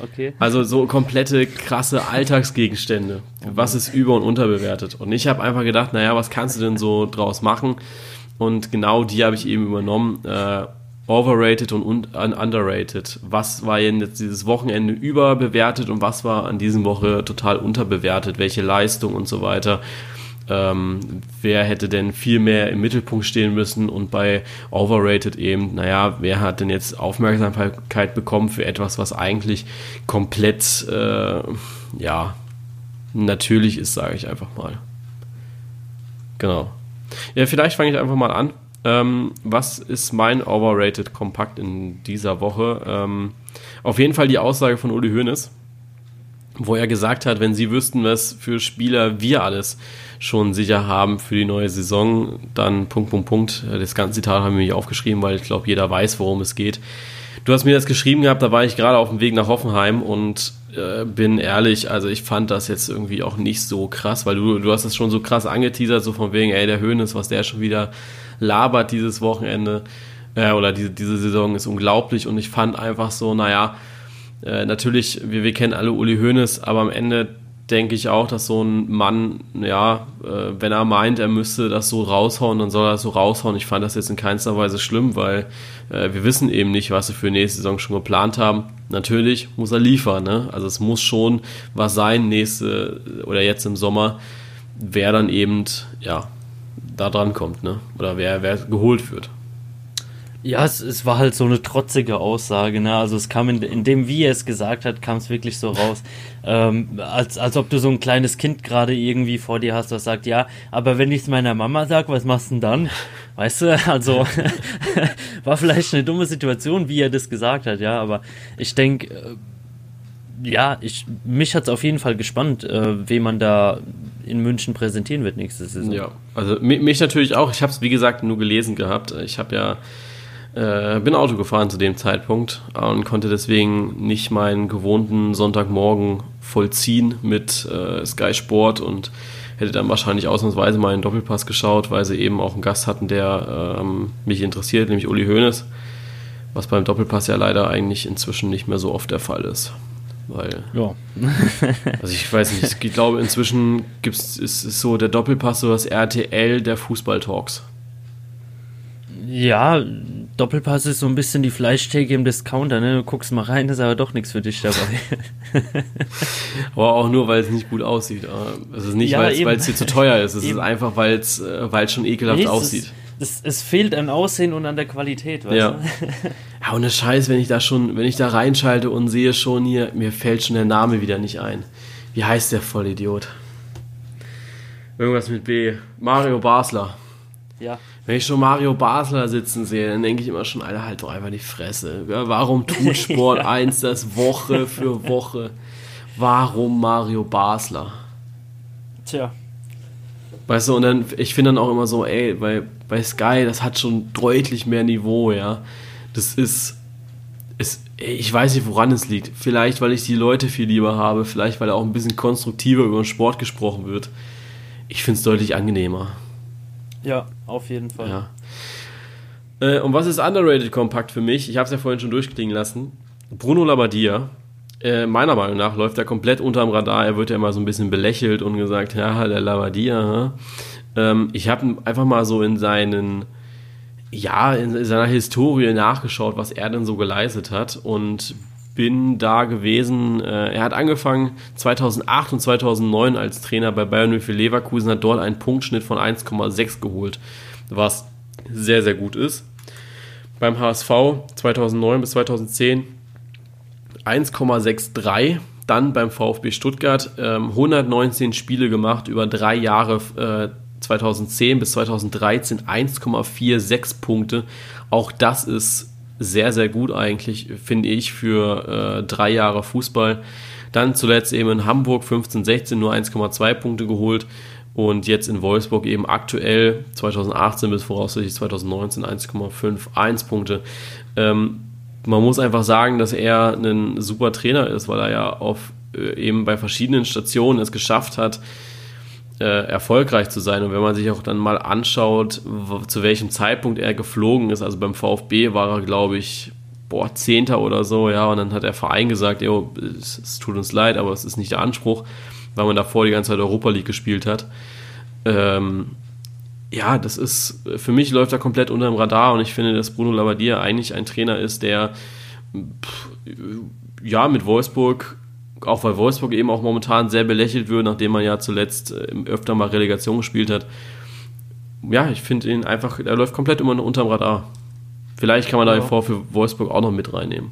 Okay. Also so komplette krasse Alltagsgegenstände. Was ist über- und unterbewertet? Und ich habe einfach gedacht, naja, was kannst du denn so draus machen? Und genau die habe ich eben übernommen. Äh, overrated und un un underrated. Was war jetzt dieses Wochenende überbewertet und was war an diesem Woche total unterbewertet? Welche Leistung und so weiter? Ähm, wer hätte denn viel mehr im Mittelpunkt stehen müssen und bei Overrated eben, naja, wer hat denn jetzt Aufmerksamkeit bekommen für etwas, was eigentlich komplett, äh, ja, natürlich ist, sage ich einfach mal. Genau. Ja, vielleicht fange ich einfach mal an. Ähm, was ist mein Overrated Kompakt in dieser Woche? Ähm, auf jeden Fall die Aussage von Uli Hoeneß, wo er gesagt hat, wenn sie wüssten, was für Spieler wir alles schon sicher haben für die neue Saison, dann Punkt, Punkt, Punkt. Das ganze Zitat haben wir nicht aufgeschrieben, weil ich glaube, jeder weiß, worum es geht. Du hast mir das geschrieben gehabt, da war ich gerade auf dem Weg nach Hoffenheim und äh, bin ehrlich, also ich fand das jetzt irgendwie auch nicht so krass, weil du, du hast das schon so krass angeteasert, so von wegen, ey, der Höhnes, was der schon wieder labert dieses Wochenende äh, oder diese, diese Saison ist unglaublich und ich fand einfach so, naja, äh, natürlich, wir, wir kennen alle Uli Hoeneß, aber am Ende denke ich auch, dass so ein Mann, ja, äh, wenn er meint, er müsste das so raushauen, dann soll er das so raushauen. Ich fand das jetzt in keinster Weise schlimm, weil äh, wir wissen eben nicht, was sie für nächste Saison schon geplant haben. Natürlich muss er liefern, ne? Also es muss schon was sein, nächste oder jetzt im Sommer, wer dann eben, ja, da dran kommt, ne? Oder wer, wer geholt wird. Ja, es, es war halt so eine trotzige Aussage, ne? Also es kam in, in dem, wie er es gesagt hat, kam es wirklich so raus. ähm, als, als ob du so ein kleines Kind gerade irgendwie vor dir hast, das sagt, ja, aber wenn ich es meiner Mama sag, was machst du denn dann? Weißt du, also war vielleicht eine dumme Situation, wie er das gesagt hat, ja, aber ich denke, äh, ja, ich, mich hat es auf jeden Fall gespannt, äh, wen man da in München präsentieren wird nächste Saison. Ja, also mi- mich natürlich auch. Ich habe es, wie gesagt, nur gelesen gehabt. Ich habe ja äh, bin Auto gefahren zu dem Zeitpunkt und konnte deswegen nicht meinen gewohnten Sonntagmorgen vollziehen mit äh, Sky Sport und hätte dann wahrscheinlich ausnahmsweise mal einen Doppelpass geschaut, weil sie eben auch einen Gast hatten, der ähm, mich interessiert, nämlich Uli Hoeneß, was beim Doppelpass ja leider eigentlich inzwischen nicht mehr so oft der Fall ist. Weil. Ja. also ich weiß nicht, ich glaube inzwischen gibt's, ist, ist so der Doppelpass so das RTL der Fußballtalks. Ja, Doppelpass ist so ein bisschen die Fleischtheke im Discounter, ne? Du guckst mal rein, ist aber doch nichts für dich dabei. aber auch nur, weil es nicht gut aussieht. Es ist nicht, ja, weil es dir zu teuer ist. Es eben. ist einfach, weil es äh, schon ekelhaft nee, aussieht. Ist, es, es, fehlt an Aussehen und an der Qualität, weißt ja. du? ja, und das Scheiß, wenn ich da schon, wenn ich da reinschalte und sehe schon hier, mir fällt schon der Name wieder nicht ein. Wie heißt der Vollidiot? Irgendwas mit B. Mario Basler. Ja. Wenn ich schon Mario Basler sitzen sehe, dann denke ich immer schon, Alter, halt doch einfach die Fresse. warum tut Sport 1 das Woche für Woche? Warum Mario Basler? Tja. Weißt du, und dann, ich finde dann auch immer so, ey, bei, bei Sky, das hat schon deutlich mehr Niveau, ja. Das ist, ist, ich weiß nicht, woran es liegt. Vielleicht, weil ich die Leute viel lieber habe, vielleicht, weil auch ein bisschen konstruktiver über den Sport gesprochen wird. Ich finde es deutlich angenehmer. Ja, auf jeden Fall. Ja. Äh, und was ist underrated kompakt für mich? Ich habe es ja vorhin schon durchklingen lassen. Bruno Labbadia, äh, meiner Meinung nach läuft er komplett unterm Radar. Er wird ja immer so ein bisschen belächelt und gesagt, ja, der Labbadia. Ähm, ich habe einfach mal so in seinen, ja, in seiner Historie nachgeschaut, was er denn so geleistet hat und bin da gewesen. Äh, er hat angefangen 2008 und 2009 als Trainer bei Bayern für Leverkusen, hat dort einen Punktschnitt von 1,6 geholt, was sehr, sehr gut ist. Beim HSV 2009 bis 2010 1,63. Dann beim VfB Stuttgart ähm, 119 Spiele gemacht über drei Jahre. Äh, 2010 bis 2013 1,46 Punkte. Auch das ist sehr, sehr gut eigentlich, finde ich, für äh, drei Jahre Fußball. Dann zuletzt eben in Hamburg 15, 16 nur 1,2 Punkte geholt und jetzt in Wolfsburg eben aktuell 2018 bis voraussichtlich 2019 1,51 Punkte. Ähm, man muss einfach sagen, dass er ein super Trainer ist, weil er ja auf äh, eben bei verschiedenen Stationen es geschafft hat, äh, erfolgreich zu sein. Und wenn man sich auch dann mal anschaut, zu welchem Zeitpunkt er geflogen ist, also beim VfB war er, glaube ich, boah, Zehnter oder so, ja, und dann hat der Verein gesagt, jo, es, es, tut uns leid, aber es ist nicht der Anspruch, weil man davor die ganze Zeit Europa League gespielt hat. Ähm, ja, das ist, für mich läuft er komplett unter dem Radar und ich finde, dass Bruno Labbadia eigentlich ein Trainer ist, der pff, ja mit Wolfsburg auch weil Wolfsburg eben auch momentan sehr belächelt wird, nachdem man ja zuletzt äh, öfter mal Relegation gespielt hat. Ja, ich finde ihn einfach, er läuft komplett immer unterm Radar. Vielleicht kann man ja. da vor für Wolfsburg auch noch mit reinnehmen.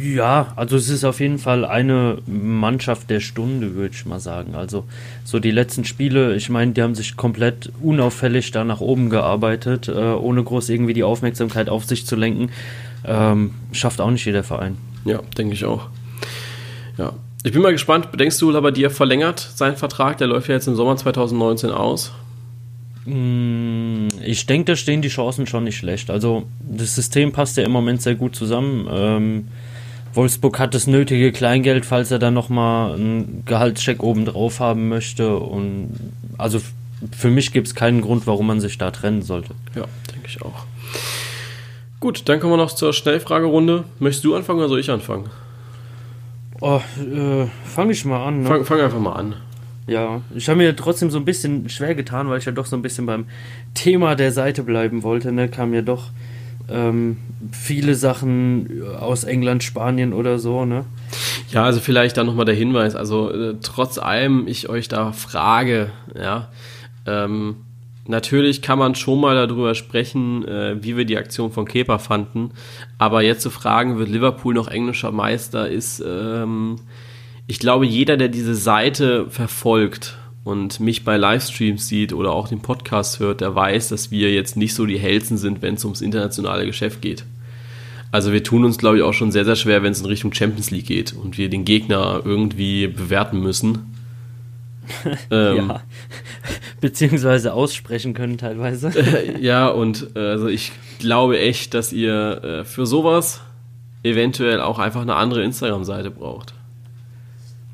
Ja, also es ist auf jeden Fall eine Mannschaft der Stunde, würde ich mal sagen. Also so die letzten Spiele, ich meine, die haben sich komplett unauffällig da nach oben gearbeitet, äh, ohne groß irgendwie die Aufmerksamkeit auf sich zu lenken. Ähm, schafft auch nicht jeder Verein. Ja, denke ich auch. Ja. Ich bin mal gespannt, denkst du, Labadia verlängert seinen Vertrag? Der läuft ja jetzt im Sommer 2019 aus. Mm, ich denke, da stehen die Chancen schon nicht schlecht. Also das System passt ja im Moment sehr gut zusammen. Ähm, Wolfsburg hat das nötige Kleingeld, falls er dann nochmal einen Gehaltscheck obendrauf haben möchte. Und also für mich gibt es keinen Grund, warum man sich da trennen sollte. Ja, denke ich auch. Gut, dann kommen wir noch zur Schnellfragerunde. Möchtest du anfangen oder soll ich anfangen? Oh, äh, fange ich mal an. Ne? Fang, fang einfach mal an. Ja, ich habe mir trotzdem so ein bisschen schwer getan, weil ich ja doch so ein bisschen beim Thema der Seite bleiben wollte. Ne? Kam ja doch ähm, viele Sachen aus England, Spanien oder so. Ne? Ja, also vielleicht dann nochmal der Hinweis. Also äh, trotz allem ich euch da frage, ja, ähm, Natürlich kann man schon mal darüber sprechen, äh, wie wir die Aktion von Kepa fanden. Aber jetzt zu fragen, wird Liverpool noch englischer Meister, ist, ähm, ich glaube, jeder, der diese Seite verfolgt und mich bei Livestreams sieht oder auch den Podcast hört, der weiß, dass wir jetzt nicht so die Hellsten sind, wenn es ums internationale Geschäft geht. Also wir tun uns, glaube ich, auch schon sehr, sehr schwer, wenn es in Richtung Champions League geht und wir den Gegner irgendwie bewerten müssen. ähm, ja. Beziehungsweise aussprechen können teilweise. Äh, ja, und äh, also ich glaube echt, dass ihr äh, für sowas eventuell auch einfach eine andere Instagram-Seite braucht.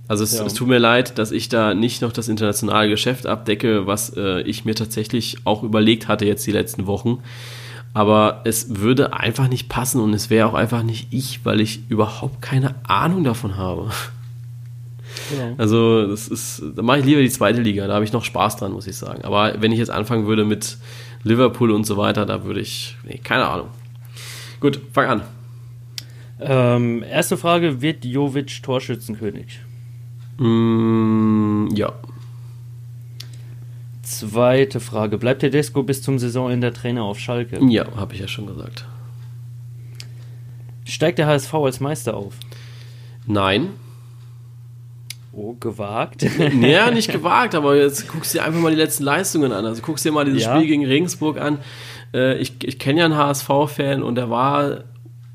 Also es, ja. es, tut mir leid, dass ich da nicht noch das internationale Geschäft abdecke, was äh, ich mir tatsächlich auch überlegt hatte jetzt die letzten Wochen. Aber es würde einfach nicht passen und es wäre auch einfach nicht ich, weil ich überhaupt keine Ahnung davon habe. Ja. Also, das ist, da mache ich lieber die zweite Liga, da habe ich noch Spaß dran, muss ich sagen. Aber wenn ich jetzt anfangen würde mit Liverpool und so weiter, da würde ich, nee, keine Ahnung. Gut, fang an. Ähm, erste Frage: Wird Jovic Torschützenkönig? Mm, ja. Zweite Frage: Bleibt Tedesco bis zum Saisonende Trainer auf Schalke? Ja, habe ich ja schon gesagt. Steigt der HSV als Meister auf? Nein. Oh, gewagt. ja, nicht gewagt, aber jetzt guckst du dir einfach mal die letzten Leistungen an. Also guckst dir mal dieses ja. Spiel gegen Regensburg an. Äh, ich ich kenne ja einen HSV-Fan und der war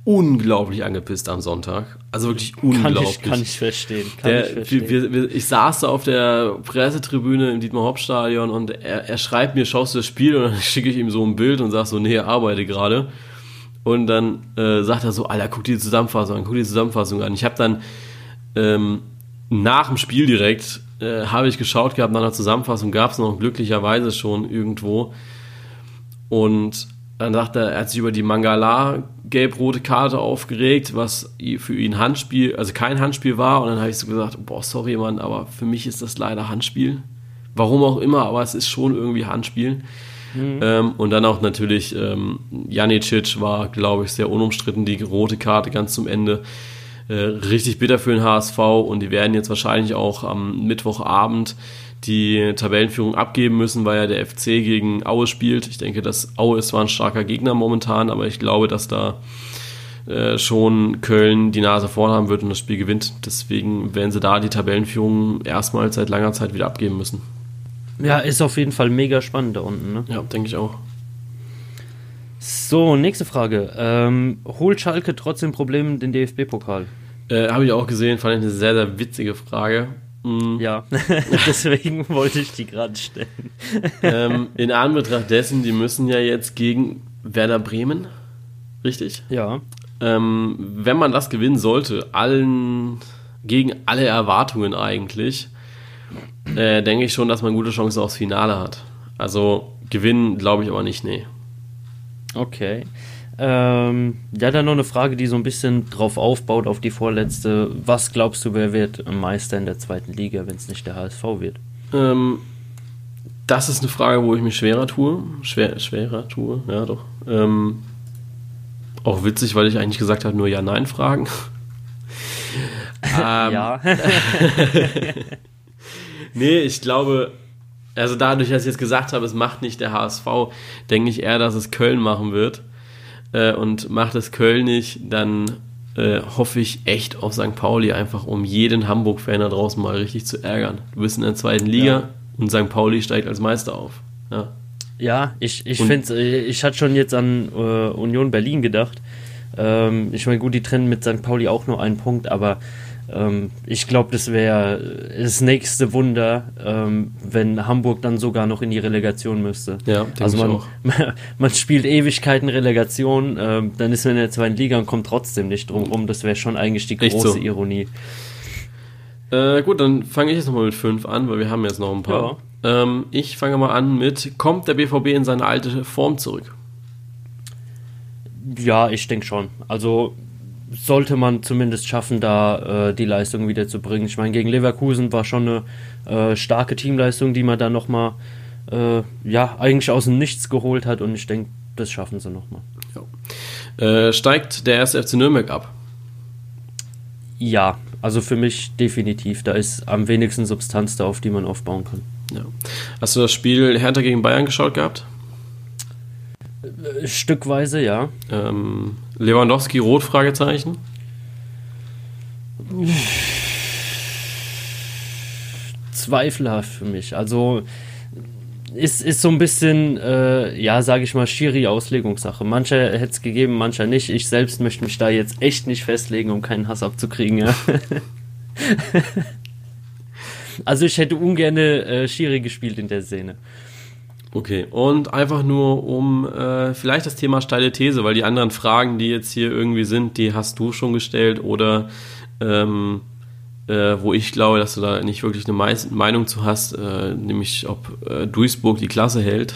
unglaublich angepisst am Sonntag. Also wirklich unglaublich. Kann ich, kann ich verstehen. Kann der, ich, verstehen. Wir, wir, ich saß da auf der Pressetribüne im Dietmar-Hopp-Stadion und er, er, schreibt mir, schaust du das Spiel? Und dann schicke ich ihm so ein Bild und sag so, nee, arbeite gerade. Und dann äh, sagt er so, Alter, guck dir die Zusammenfassung an, guck dir die Zusammenfassung an. Ich habe dann ähm, nach dem Spiel direkt äh, habe ich geschaut gehabt, nach einer Zusammenfassung gab es noch glücklicherweise schon irgendwo. Und dann sagt er, er hat sich über die Mangala gelb-rote Karte aufgeregt, was für ihn Handspiel, also kein Handspiel war. Und dann habe ich so gesagt, boah, sorry Mann, aber für mich ist das leider Handspiel. Warum auch immer, aber es ist schon irgendwie Handspiel. Mhm. Ähm, und dann auch natürlich, ähm, Janicic war, glaube ich, sehr unumstritten, die rote Karte ganz zum Ende. Äh, richtig bitter für den HSV und die werden jetzt wahrscheinlich auch am Mittwochabend die Tabellenführung abgeben müssen, weil ja der FC gegen Aue spielt. Ich denke, dass Aue ist zwar ein starker Gegner momentan, aber ich glaube, dass da äh, schon Köln die Nase vorn haben wird und das Spiel gewinnt. Deswegen werden sie da die Tabellenführung erstmals seit langer Zeit wieder abgeben müssen. Ja, ist auf jeden Fall mega spannend da unten. Ne? Ja, denke ich auch. So, nächste Frage. Ähm, holt Schalke trotzdem Problemen den DFB-Pokal? Äh, Habe ich auch gesehen, fand ich eine sehr, sehr witzige Frage. Mhm. Ja, deswegen wollte ich die gerade stellen. ähm, in Anbetracht dessen, die müssen ja jetzt gegen Werder Bremen, richtig? Ja. Ähm, wenn man das gewinnen sollte, allen, gegen alle Erwartungen eigentlich, äh, denke ich schon, dass man gute Chancen aufs Finale hat. Also gewinnen glaube ich aber nicht, nee. Okay. Ähm, ja, dann noch eine Frage, die so ein bisschen drauf aufbaut, auf die vorletzte. Was glaubst du, wer wird Meister in der zweiten Liga, wenn es nicht der HSV wird? Ähm, das ist eine Frage, wo ich mich schwerer tue. Schwer, schwerer tue, ja doch. Ähm, auch witzig, weil ich eigentlich gesagt habe, nur Ja-Nein-Fragen. ähm, ja. nee, ich glaube, also dadurch, dass ich jetzt gesagt habe, es macht nicht der HSV, denke ich eher, dass es Köln machen wird. Äh, und macht es Köln nicht, dann äh, hoffe ich echt auf St. Pauli, einfach um jeden Hamburg-Fan da draußen mal richtig zu ärgern. Du bist in der zweiten Liga ja. und St. Pauli steigt als Meister auf. Ja, ja ich, ich finde äh, ich hatte schon jetzt an äh, Union Berlin gedacht. Ähm, ich meine, gut, die trennen mit St. Pauli auch nur einen Punkt, aber ähm, ich glaube, das wäre das nächste Wunder, ähm, wenn Hamburg dann sogar noch in die Relegation müsste. Ja, also man, auch. man spielt Ewigkeiten Relegation, ähm, dann ist man in der zweiten Liga und kommt trotzdem nicht drum rum. Das wäre schon eigentlich die große so. Ironie. Äh, gut, dann fange ich jetzt nochmal mit fünf an, weil wir haben jetzt noch ein paar. Ja. Ähm, ich fange mal an mit, kommt der BVB in seine alte Form zurück? Ja, ich denke schon. Also sollte man zumindest schaffen, da äh, die Leistung wieder zu bringen. Ich meine, gegen Leverkusen war schon eine äh, starke Teamleistung, die man da nochmal, äh, ja, eigentlich aus dem Nichts geholt hat und ich denke, das schaffen sie nochmal. Äh, steigt der erste FC Nürnberg ab? Ja, also für mich definitiv. Da ist am wenigsten Substanz da, auf die man aufbauen kann. Ja. Hast du das Spiel Hertha gegen Bayern geschaut gehabt? Äh, stückweise, ja. Ähm, Lewandowski rot? Fragezeichen. Zweifelhaft für mich. Also ist, ist so ein bisschen, äh, ja, sage ich mal, Schiri-Auslegungssache. Mancher hätte es gegeben, mancher nicht. Ich selbst möchte mich da jetzt echt nicht festlegen, um keinen Hass abzukriegen. Ja. also ich hätte ungern äh, Schiri gespielt in der Szene. Okay, und einfach nur um äh, vielleicht das Thema steile These, weil die anderen Fragen, die jetzt hier irgendwie sind, die hast du schon gestellt oder ähm, äh, wo ich glaube, dass du da nicht wirklich eine Me Meinung zu hast, äh, nämlich ob äh, Duisburg die Klasse hält.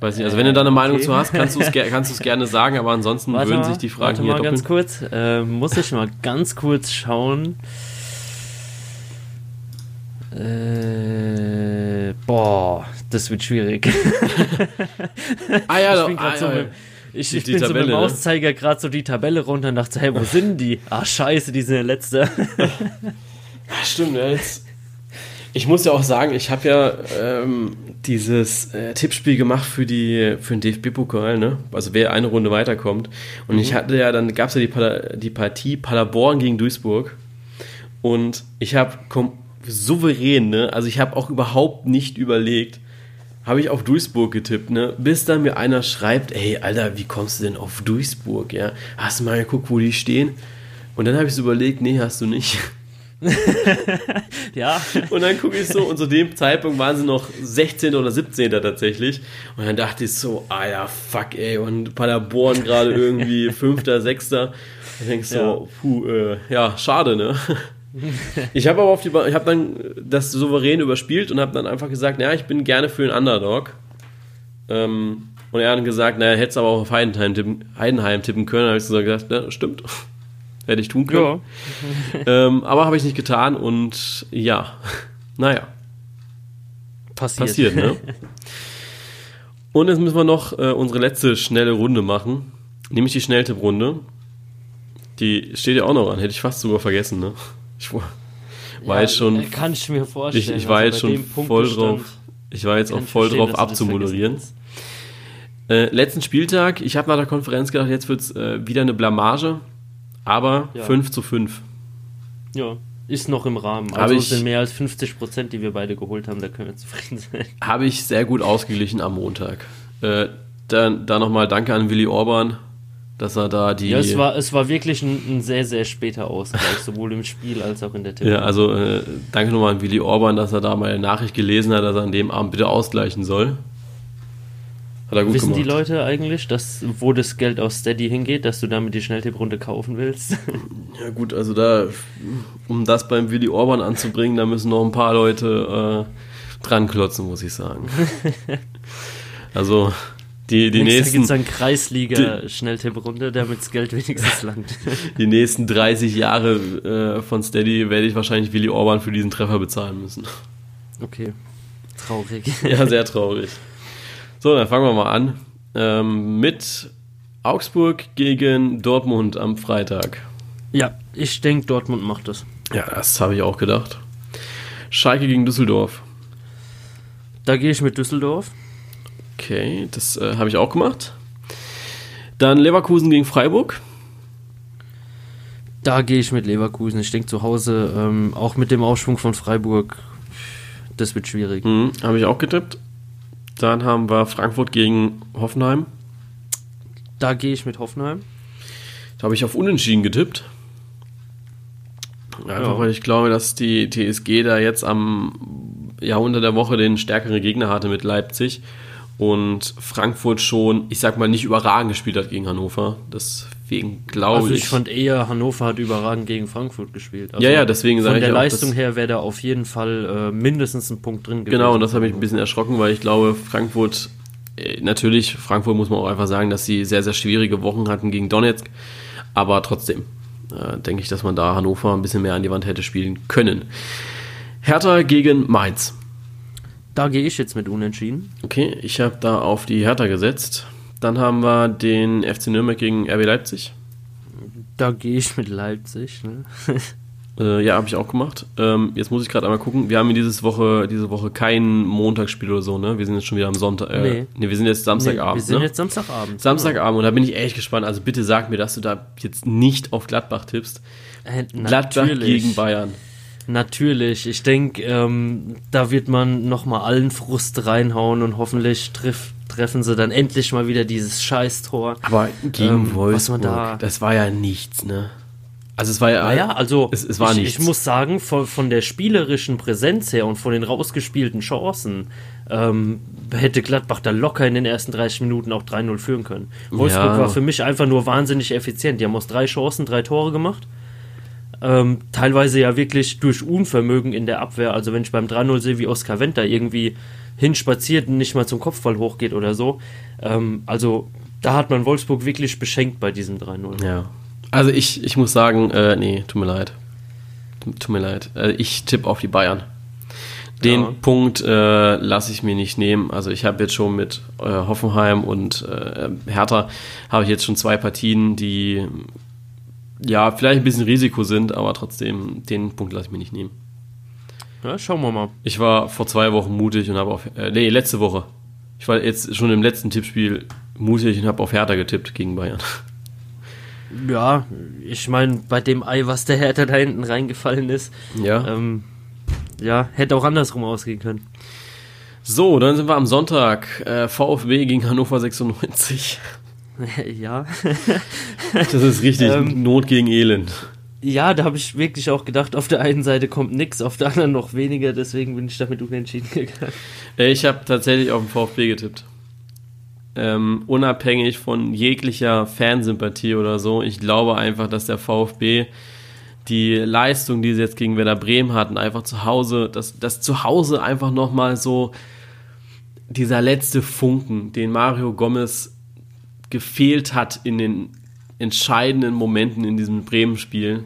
Weiß nicht, also wenn du da eine Meinung zu hast, kannst du es kannst gerne sagen, aber ansonsten Warte würden mal, sich die Fragen warte hier mal doppeln. ganz kurz. Äh, muss ich mal ganz kurz schauen. Äh, boah, das wird schwierig. Ah ja, ich bin, ah, so ja, mit, ich, Die- ich bin so Tabelle, mit dem ne? Mauszeiger gerade so die Tabelle runter und dachte, hey, wo sind die? Ah, scheiße, die sind der letzte. Stimmt, ja, jetzt. Ich muss ja auch sagen, ich habe ja ähm, dieses äh, Tippspiel gemacht für, die, für den DFB-Pokal, ne? Also wer eine Runde weiterkommt. Und ich hatte ja, dann gab es ja die, Pala die Partie Paderborn gegen Duisburg. Und ich habe souverän, ne? Also ich habe auch überhaupt nicht überlegt, habe ich auf Duisburg getippt, ne? Bis dann mir einer schreibt, ey, Alter, wie kommst du denn auf Duisburg, ja? Hast du mal geguckt, wo die stehen? Und dann habe ich so überlegt, nee, hast du nicht. ja, Und dann gucke ich so, und zu dem Zeitpunkt waren sie noch 16. oder 17. tatsächlich. Und dann dachte ich so, ah ja, fuck, ey, und Paderborn gerade irgendwie 5., 6. Und denkst so, Ja. puh, äh, ja, schade, ne? Ich habe aber auf die, Ba- ich habe dann das souverän überspielt und habe dann einfach gesagt, naja, ich bin gerne für einen Underdog. Ähm, und er hat dann gesagt, naja, hättest aber auch auf Heidenheim tippen, Heidenheim tippen können. Da habe ich so gesagt, ja, stimmt. Hätte ich tun können. ja, Ähm, aber habe ich nicht getan und ja, naja, passiert. passiert, ne? Und jetzt müssen wir noch äh, unsere letzte schnelle Runde machen, nämlich die Schnelltipprunde. Die steht ja auch noch an, hätte ich fast sogar vergessen, ne? Ich war, Ja, jetzt schon, äh, Kann ich mir vorstellen. ich, ich war also jetzt schon voll drauf, ich war jetzt auch ich voll drauf abzumoderieren. Äh, letzten Spieltag, ich habe nach der Konferenz gedacht, jetzt wird es äh, wieder eine Blamage, aber Ja. 5 zu 5. hast. Ja, ist noch im Rahmen. Aber Also ich- es sind mehr als 50 Prozent, die wir beide geholt haben, da können wir zufrieden sein. habe ich sehr gut ausgeglichen am Montag. Äh, dann da nochmal Danke an Willy Orban, dass er da die. Ja, es war, es war wirklich ein, ein sehr, sehr später Ausgleich, sowohl im Spiel als auch in der Tipp. ja, also äh, danke nochmal an Willy Orban, dass er da meine Nachricht gelesen hat, dass er an dem Abend bitte ausgleichen soll. Hat er gut Wissen gemacht. die Leute eigentlich, dass, wo das Geld aus Steady hingeht, dass du damit die Schnelltipprunde kaufen willst? Ja gut, also da, um das beim Willy Orban anzubringen, da müssen noch ein paar Leute äh, dran klotzen, muss ich sagen. also die, die nächsten gibt es dann Kreisliga-Schnelltipprunde, damit das Geld wenigstens langt. Die nächsten 30 Jahre äh, von Steady werde ich wahrscheinlich Willy Orban für diesen Treffer bezahlen müssen. Okay. Traurig. Ja, sehr traurig. So, dann fangen wir mal an. Ähm, mit Augsburg gegen Dortmund am Freitag. Ja, ich denke, Dortmund macht das. Ja, das habe ich auch gedacht. Schalke gegen Düsseldorf. Da gehe ich mit Düsseldorf. Okay, das äh, habe ich auch gemacht. Dann Leverkusen gegen Freiburg. Da gehe ich mit Leverkusen. Ich denke zu Hause, ähm, auch mit dem Aufschwung von Freiburg, das wird schwierig. Mhm, habe ich auch getippt. Dann haben wir Frankfurt gegen Hoffenheim. Da gehe ich mit Hoffenheim. Da habe ich auf Unentschieden getippt. Einfach Ja. weil ich glaube, dass die TSG da jetzt am ja, unter der Woche den stärkeren Gegner hatte mit Leipzig und Frankfurt schon, ich sag mal, nicht überragend gespielt hat gegen Hannover. Deswegen glaube Also ich. ich fand eher, Hannover hat überragend gegen Frankfurt gespielt. Also Ja, ja, deswegen sage Von ich der auch, Leistung dass- her wäre da auf jeden Fall äh, mindestens ein Punkt drin gewesen. Genau, und das habe ich ein bisschen erschrocken, weil ich glaube, Frankfurt, äh, natürlich, Frankfurt muss man auch einfach sagen, dass sie sehr, sehr schwierige Wochen hatten gegen Donetsk, aber trotzdem äh, denke ich, dass man da Hannover ein bisschen mehr an die Wand hätte spielen können. Hertha gegen Mainz. Da gehe ich jetzt mit Unentschieden. Okay, ich habe da auf die Hertha gesetzt. Dann haben wir den FC Nürnberg gegen RB Leipzig. Da gehe ich mit Leipzig. Ne? Äh, ja, habe ich auch gemacht. Ähm, jetzt muss ich gerade einmal gucken. Wir haben dieses Woche, diese Woche kein Montagsspiel oder so, ne? Wir sind jetzt schon wieder am Sonntag. Äh, nee. Nee. wir sind jetzt Nee, Samstagabend. wir sind ne? jetzt Samstagabend. Samstagabend und da bin ich echt gespannt. Also bitte sag mir, dass du da jetzt nicht auf Gladbach tippst. Äh, Gladbach gegen Bayern. Natürlich. Ich denke, ähm, da wird man nochmal allen Frust reinhauen und hoffentlich triff, treffen sie dann endlich mal wieder dieses Scheißtor. Aber gegen Ähm, Wolfsburg, da- das war ja nichts, ne? Also es war ja, Naja, also es, es war ich, nichts. ich muss sagen, von, von der spielerischen Präsenz her und von den rausgespielten Chancen ähm, hätte Gladbach da locker in den ersten 30 Minuten auch 3-0 führen können. Wolfsburg Ja. war für mich einfach nur wahnsinnig effizient. Die haben aus drei Chancen drei Tore gemacht. Ähm, teilweise ja wirklich durch Unvermögen in der Abwehr. Also wenn ich beim 3-0 sehe, wie Oskar Wendt da irgendwie hinspaziert und nicht mal zum Kopfball hochgeht oder so. Ähm, also da hat man Wolfsburg wirklich beschenkt bei diesem 3-0. Ja. Also ich, ich muss sagen, äh, nee, tut mir leid. Tut mir leid. Äh, ich tippe auf die Bayern. Den ja. Punkt äh, lasse ich mir nicht nehmen. Also ich habe jetzt schon mit äh, Hoffenheim und äh, Hertha habe ich jetzt schon zwei Partien, die ja vielleicht ein bisschen Risiko sind, aber trotzdem den Punkt lasse ich mir nicht nehmen. Ja, schauen wir mal. Ich war vor zwei Wochen mutig und habe auf äh, nee letzte Woche. Ich war jetzt schon im letzten Tippspiel mutig und habe auf Hertha getippt gegen Bayern. Ja, ich meine, bei dem Ei, was der Hertha da hinten reingefallen ist, ja, ähm, ja hätte auch andersrum ausgehen können. So, dann sind wir am Sonntag. Äh, VfB gegen Hannover 96. ja. das ist richtig ähm, Not gegen Elend. Ja, da habe ich wirklich auch gedacht, auf der einen Seite kommt nichts, auf der anderen noch weniger, deswegen bin ich damit unentschieden gegangen. Äh, ich habe tatsächlich auf den VfB getippt ähm, unabhängig von jeglicher Fansympathie oder so. Ich glaube einfach, dass der VfB die Leistung, die sie jetzt gegen Werder Bremen hatten, einfach zu Hause, dass das zu Hause einfach nochmal so dieser letzte Funken, den Mario Gomez gefehlt hat in den entscheidenden Momenten in diesem Bremen-Spiel.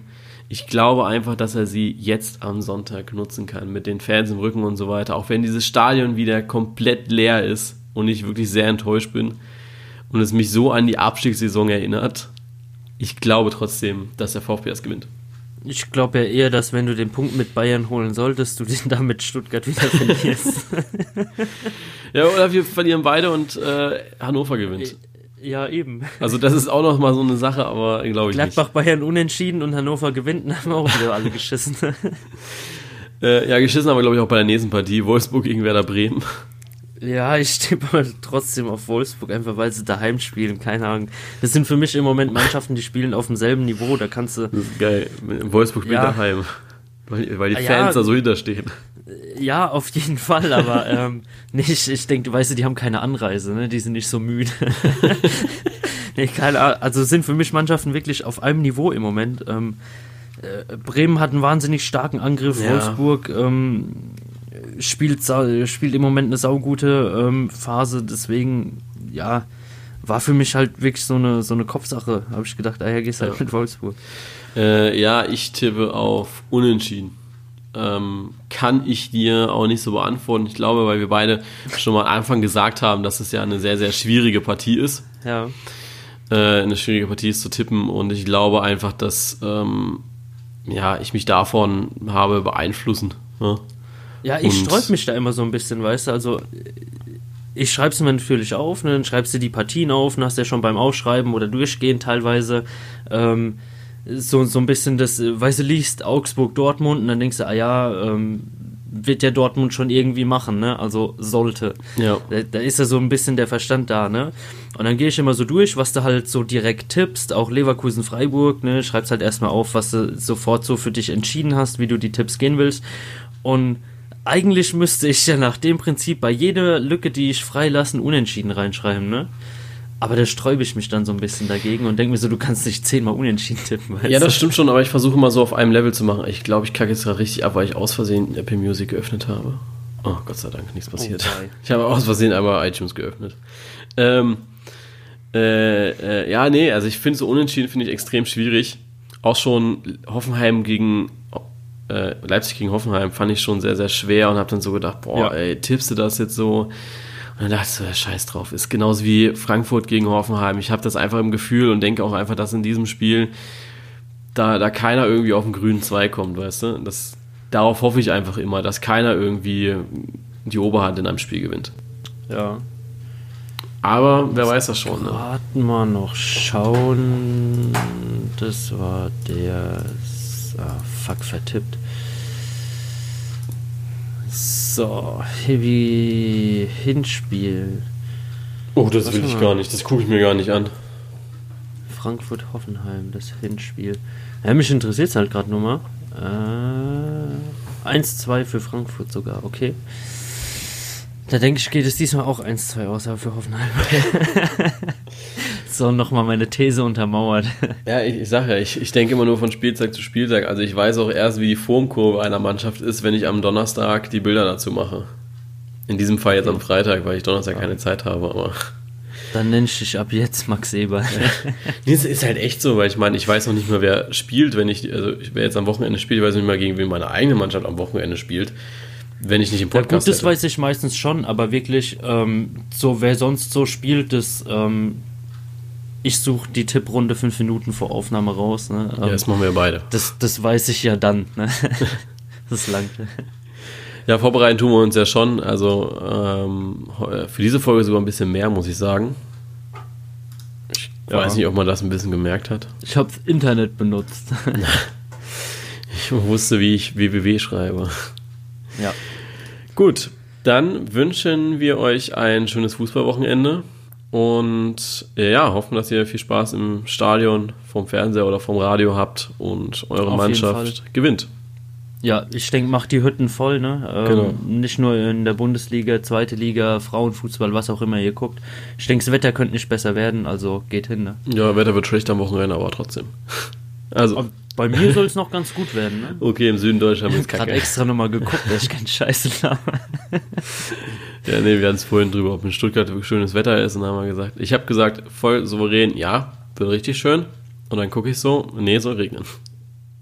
Ich glaube einfach, dass er sie jetzt am Sonntag nutzen kann mit den Fans im Rücken und so weiter. Auch wenn dieses Stadion wieder komplett leer ist, und ich wirklich sehr enttäuscht bin und es mich so an die Abstiegssaison erinnert. Ich glaube trotzdem, dass der VfB es gewinnt. Ich glaube ja eher, dass wenn du den Punkt mit Bayern holen solltest, du den da mit Stuttgart wieder verlierst. ja, oder wir verlieren beide und äh, Hannover gewinnt. Ja, eben. Also das ist auch noch mal so eine Sache, aber glaube ich Gladbach, nicht. Bayern unentschieden und Hannover gewinnt, dann haben wir auch wieder alle geschissen. äh, ja, geschissen haben wir glaube ich auch bei der nächsten Partie, Wolfsburg gegen Werder Bremen. Ja, ich stehe aber trotzdem auf Wolfsburg, einfach weil sie daheim spielen. Keine Ahnung. Das sind für mich im Moment Mannschaften, die spielen auf demselben Niveau. Da kannst du. Das ist geil. Wolfsburg spielt ja. daheim. Weil, weil die Fans ja, da so hinterstehen. Ja, auf jeden Fall, aber ähm, nicht, ich denke, du weißt, die haben keine Anreise, ne? Die sind nicht so müde. nee, keine Ahnung. Also sind für mich Mannschaften wirklich auf einem Niveau im Moment. Ähm, äh, Bremen hat einen wahnsinnig starken Angriff, ja. Wolfsburg ähm, spielt, spielt im Moment eine saugute ähm, Phase, deswegen, ja, war für mich halt wirklich so eine, so eine Kopfsache. Habe ich gedacht, ah ja, gehst halt ja. mit Wolfsburg. Äh, ja, ich tippe auf Unentschieden. Ähm, kann ich dir auch nicht so beantworten. Ich glaube, weil wir beide schon mal am Anfang gesagt haben, dass es ja eine sehr, sehr schwierige Partie ist. Ja. Äh, eine schwierige Partie ist zu tippen und ich glaube einfach, dass ähm, ja, ich mich davon habe beeinflussen. Ja? Ne? Ja, ich sträub mich da immer so ein bisschen, weißt du, also ich schreibe es mir natürlich auf, ne, dann schreibst du die Partien auf, dann hast du ja schon beim Aufschreiben oder Durchgehen teilweise ähm, so, so ein bisschen das, weißt du, liest Augsburg, Dortmund und dann denkst du, ah ja, ähm, wird ja Dortmund schon irgendwie machen, ne? Also sollte. Ja. Da, da, ist ja so ein bisschen der Verstand da, ne? Und dann gehe ich immer so durch, was du halt so direkt tippst, auch Leverkusen Freiburg, ne? Schreibst halt erstmal auf, was du sofort so für dich entschieden hast, wie du die Tipps gehen willst. Und eigentlich müsste ich ja nach dem Prinzip bei jeder Lücke, die ich freilassen, unentschieden reinschreiben, ne? Aber da sträube ich mich dann so ein bisschen dagegen und denke mir so, du kannst nicht zehnmal unentschieden tippen. ja, das stimmt schon, aber ich versuche mal so auf einem Level zu machen. Ich glaube, ich kacke jetzt gerade richtig ab, weil ich aus Versehen Apple Music geöffnet habe. Oh, Gott sei Dank, nichts passiert. Oh, ich habe aus Versehen einmal iTunes geöffnet. Ähm, äh, äh, ja, nee, also ich finde so unentschieden finde ich extrem schwierig. Auch schon Hoffenheim gegen äh, Leipzig gegen Hoffenheim fand ich schon sehr, sehr schwer und habe dann so gedacht, boah, ja. ey, tippst du das jetzt so? Und dann dachte ich so, ja, scheiß drauf. Ist genauso wie Frankfurt gegen Hoffenheim. Ich habe das einfach im Gefühl und denke auch einfach, dass in diesem Spiel da, da keiner irgendwie auf den grünen Zweig kommt, weißt du? Das, darauf hoffe ich einfach immer, dass keiner irgendwie die Oberhand in einem Spiel gewinnt. Ja. Aber wer weiß das schon, ne? Warten wir noch schauen. Das war der. Ah, fuck, vertippt. So, Heavy Hinspiel. Oh, das Was will ich gar nicht. Das gucke ich mir gar nicht an. Frankfurt-Hoffenheim, das Hinspiel. Ja, mich interessiert es halt gerade nur mal. Äh, 1-2 für Frankfurt sogar, okay. Da denke ich, geht es diesmal auch 1-2 aus, aber für Hoffenheim. so nochmal meine These untermauert. Ja, ich, ich sage ja, ich, ich denke immer nur von Spieltag zu Spieltag. Also ich weiß auch erst, wie die Formkurve einer Mannschaft ist, wenn ich am Donnerstag die Bilder dazu mache. In diesem Fall jetzt am Freitag, weil ich Donnerstag ja. keine Zeit habe, aber. Dann nenne ich dich ab jetzt Max Eber. nee, es ist halt echt so, weil ich meine, ich weiß noch nicht mehr, wer spielt, wenn ich, also wer jetzt am Wochenende spielt, ich weiß nicht mehr, gegen wen meine eigene Mannschaft am Wochenende spielt, wenn ich nicht im Podcast ja, gut, das hätte. weiß ich meistens schon, aber wirklich, ähm, so wer sonst so spielt, das, ähm, ich suche die Tipprunde fünf Minuten vor Aufnahme raus. Ne? ja, das machen wir beide. Das, das weiß ich ja dann. Ne? das langt. Ja, vorbereiten tun wir uns ja schon. Also ähm, für diese Folge sogar ein bisschen mehr, muss ich sagen. Ich ja. weiß nicht, ob man das ein bisschen gemerkt hat. Ich habe Internet benutzt. ich wusste, wie ich www schreibe. Ja. Gut, dann wünschen wir euch ein schönes Fußballwochenende und ja, hoffen, dass ihr viel Spaß im Stadion, vom Fernseher oder vom Radio habt und eure Auf Mannschaft gewinnt. Ja, ich denke, macht die Hütten voll, ne? Ähm, genau. Nicht nur in der Bundesliga, zweite Liga, Frauenfußball, was auch immer ihr guckt. Ich denke, das Wetter könnte nicht besser werden, also geht hin, ne? Ja, Wetter wird schlecht am Wochenende, aber trotzdem. Also. Aber bei mir soll es noch ganz gut werden, ne? Okay, im Süden Deutschland ist kacke. Ich habe extra nochmal geguckt, dass ich keinen Scheiße habe. ja, nee, wir hatten es vorhin drüber, ob in Stuttgart wirklich schönes Wetter ist und dann haben wir gesagt, ich habe gesagt, voll souverän, ja, wird richtig schön. Und dann gucke ich so, nee, soll regnen.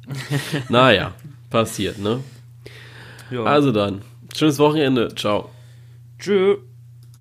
naja, passiert, ne? Ja. Also dann, schönes Wochenende. Ciao. Tschüss.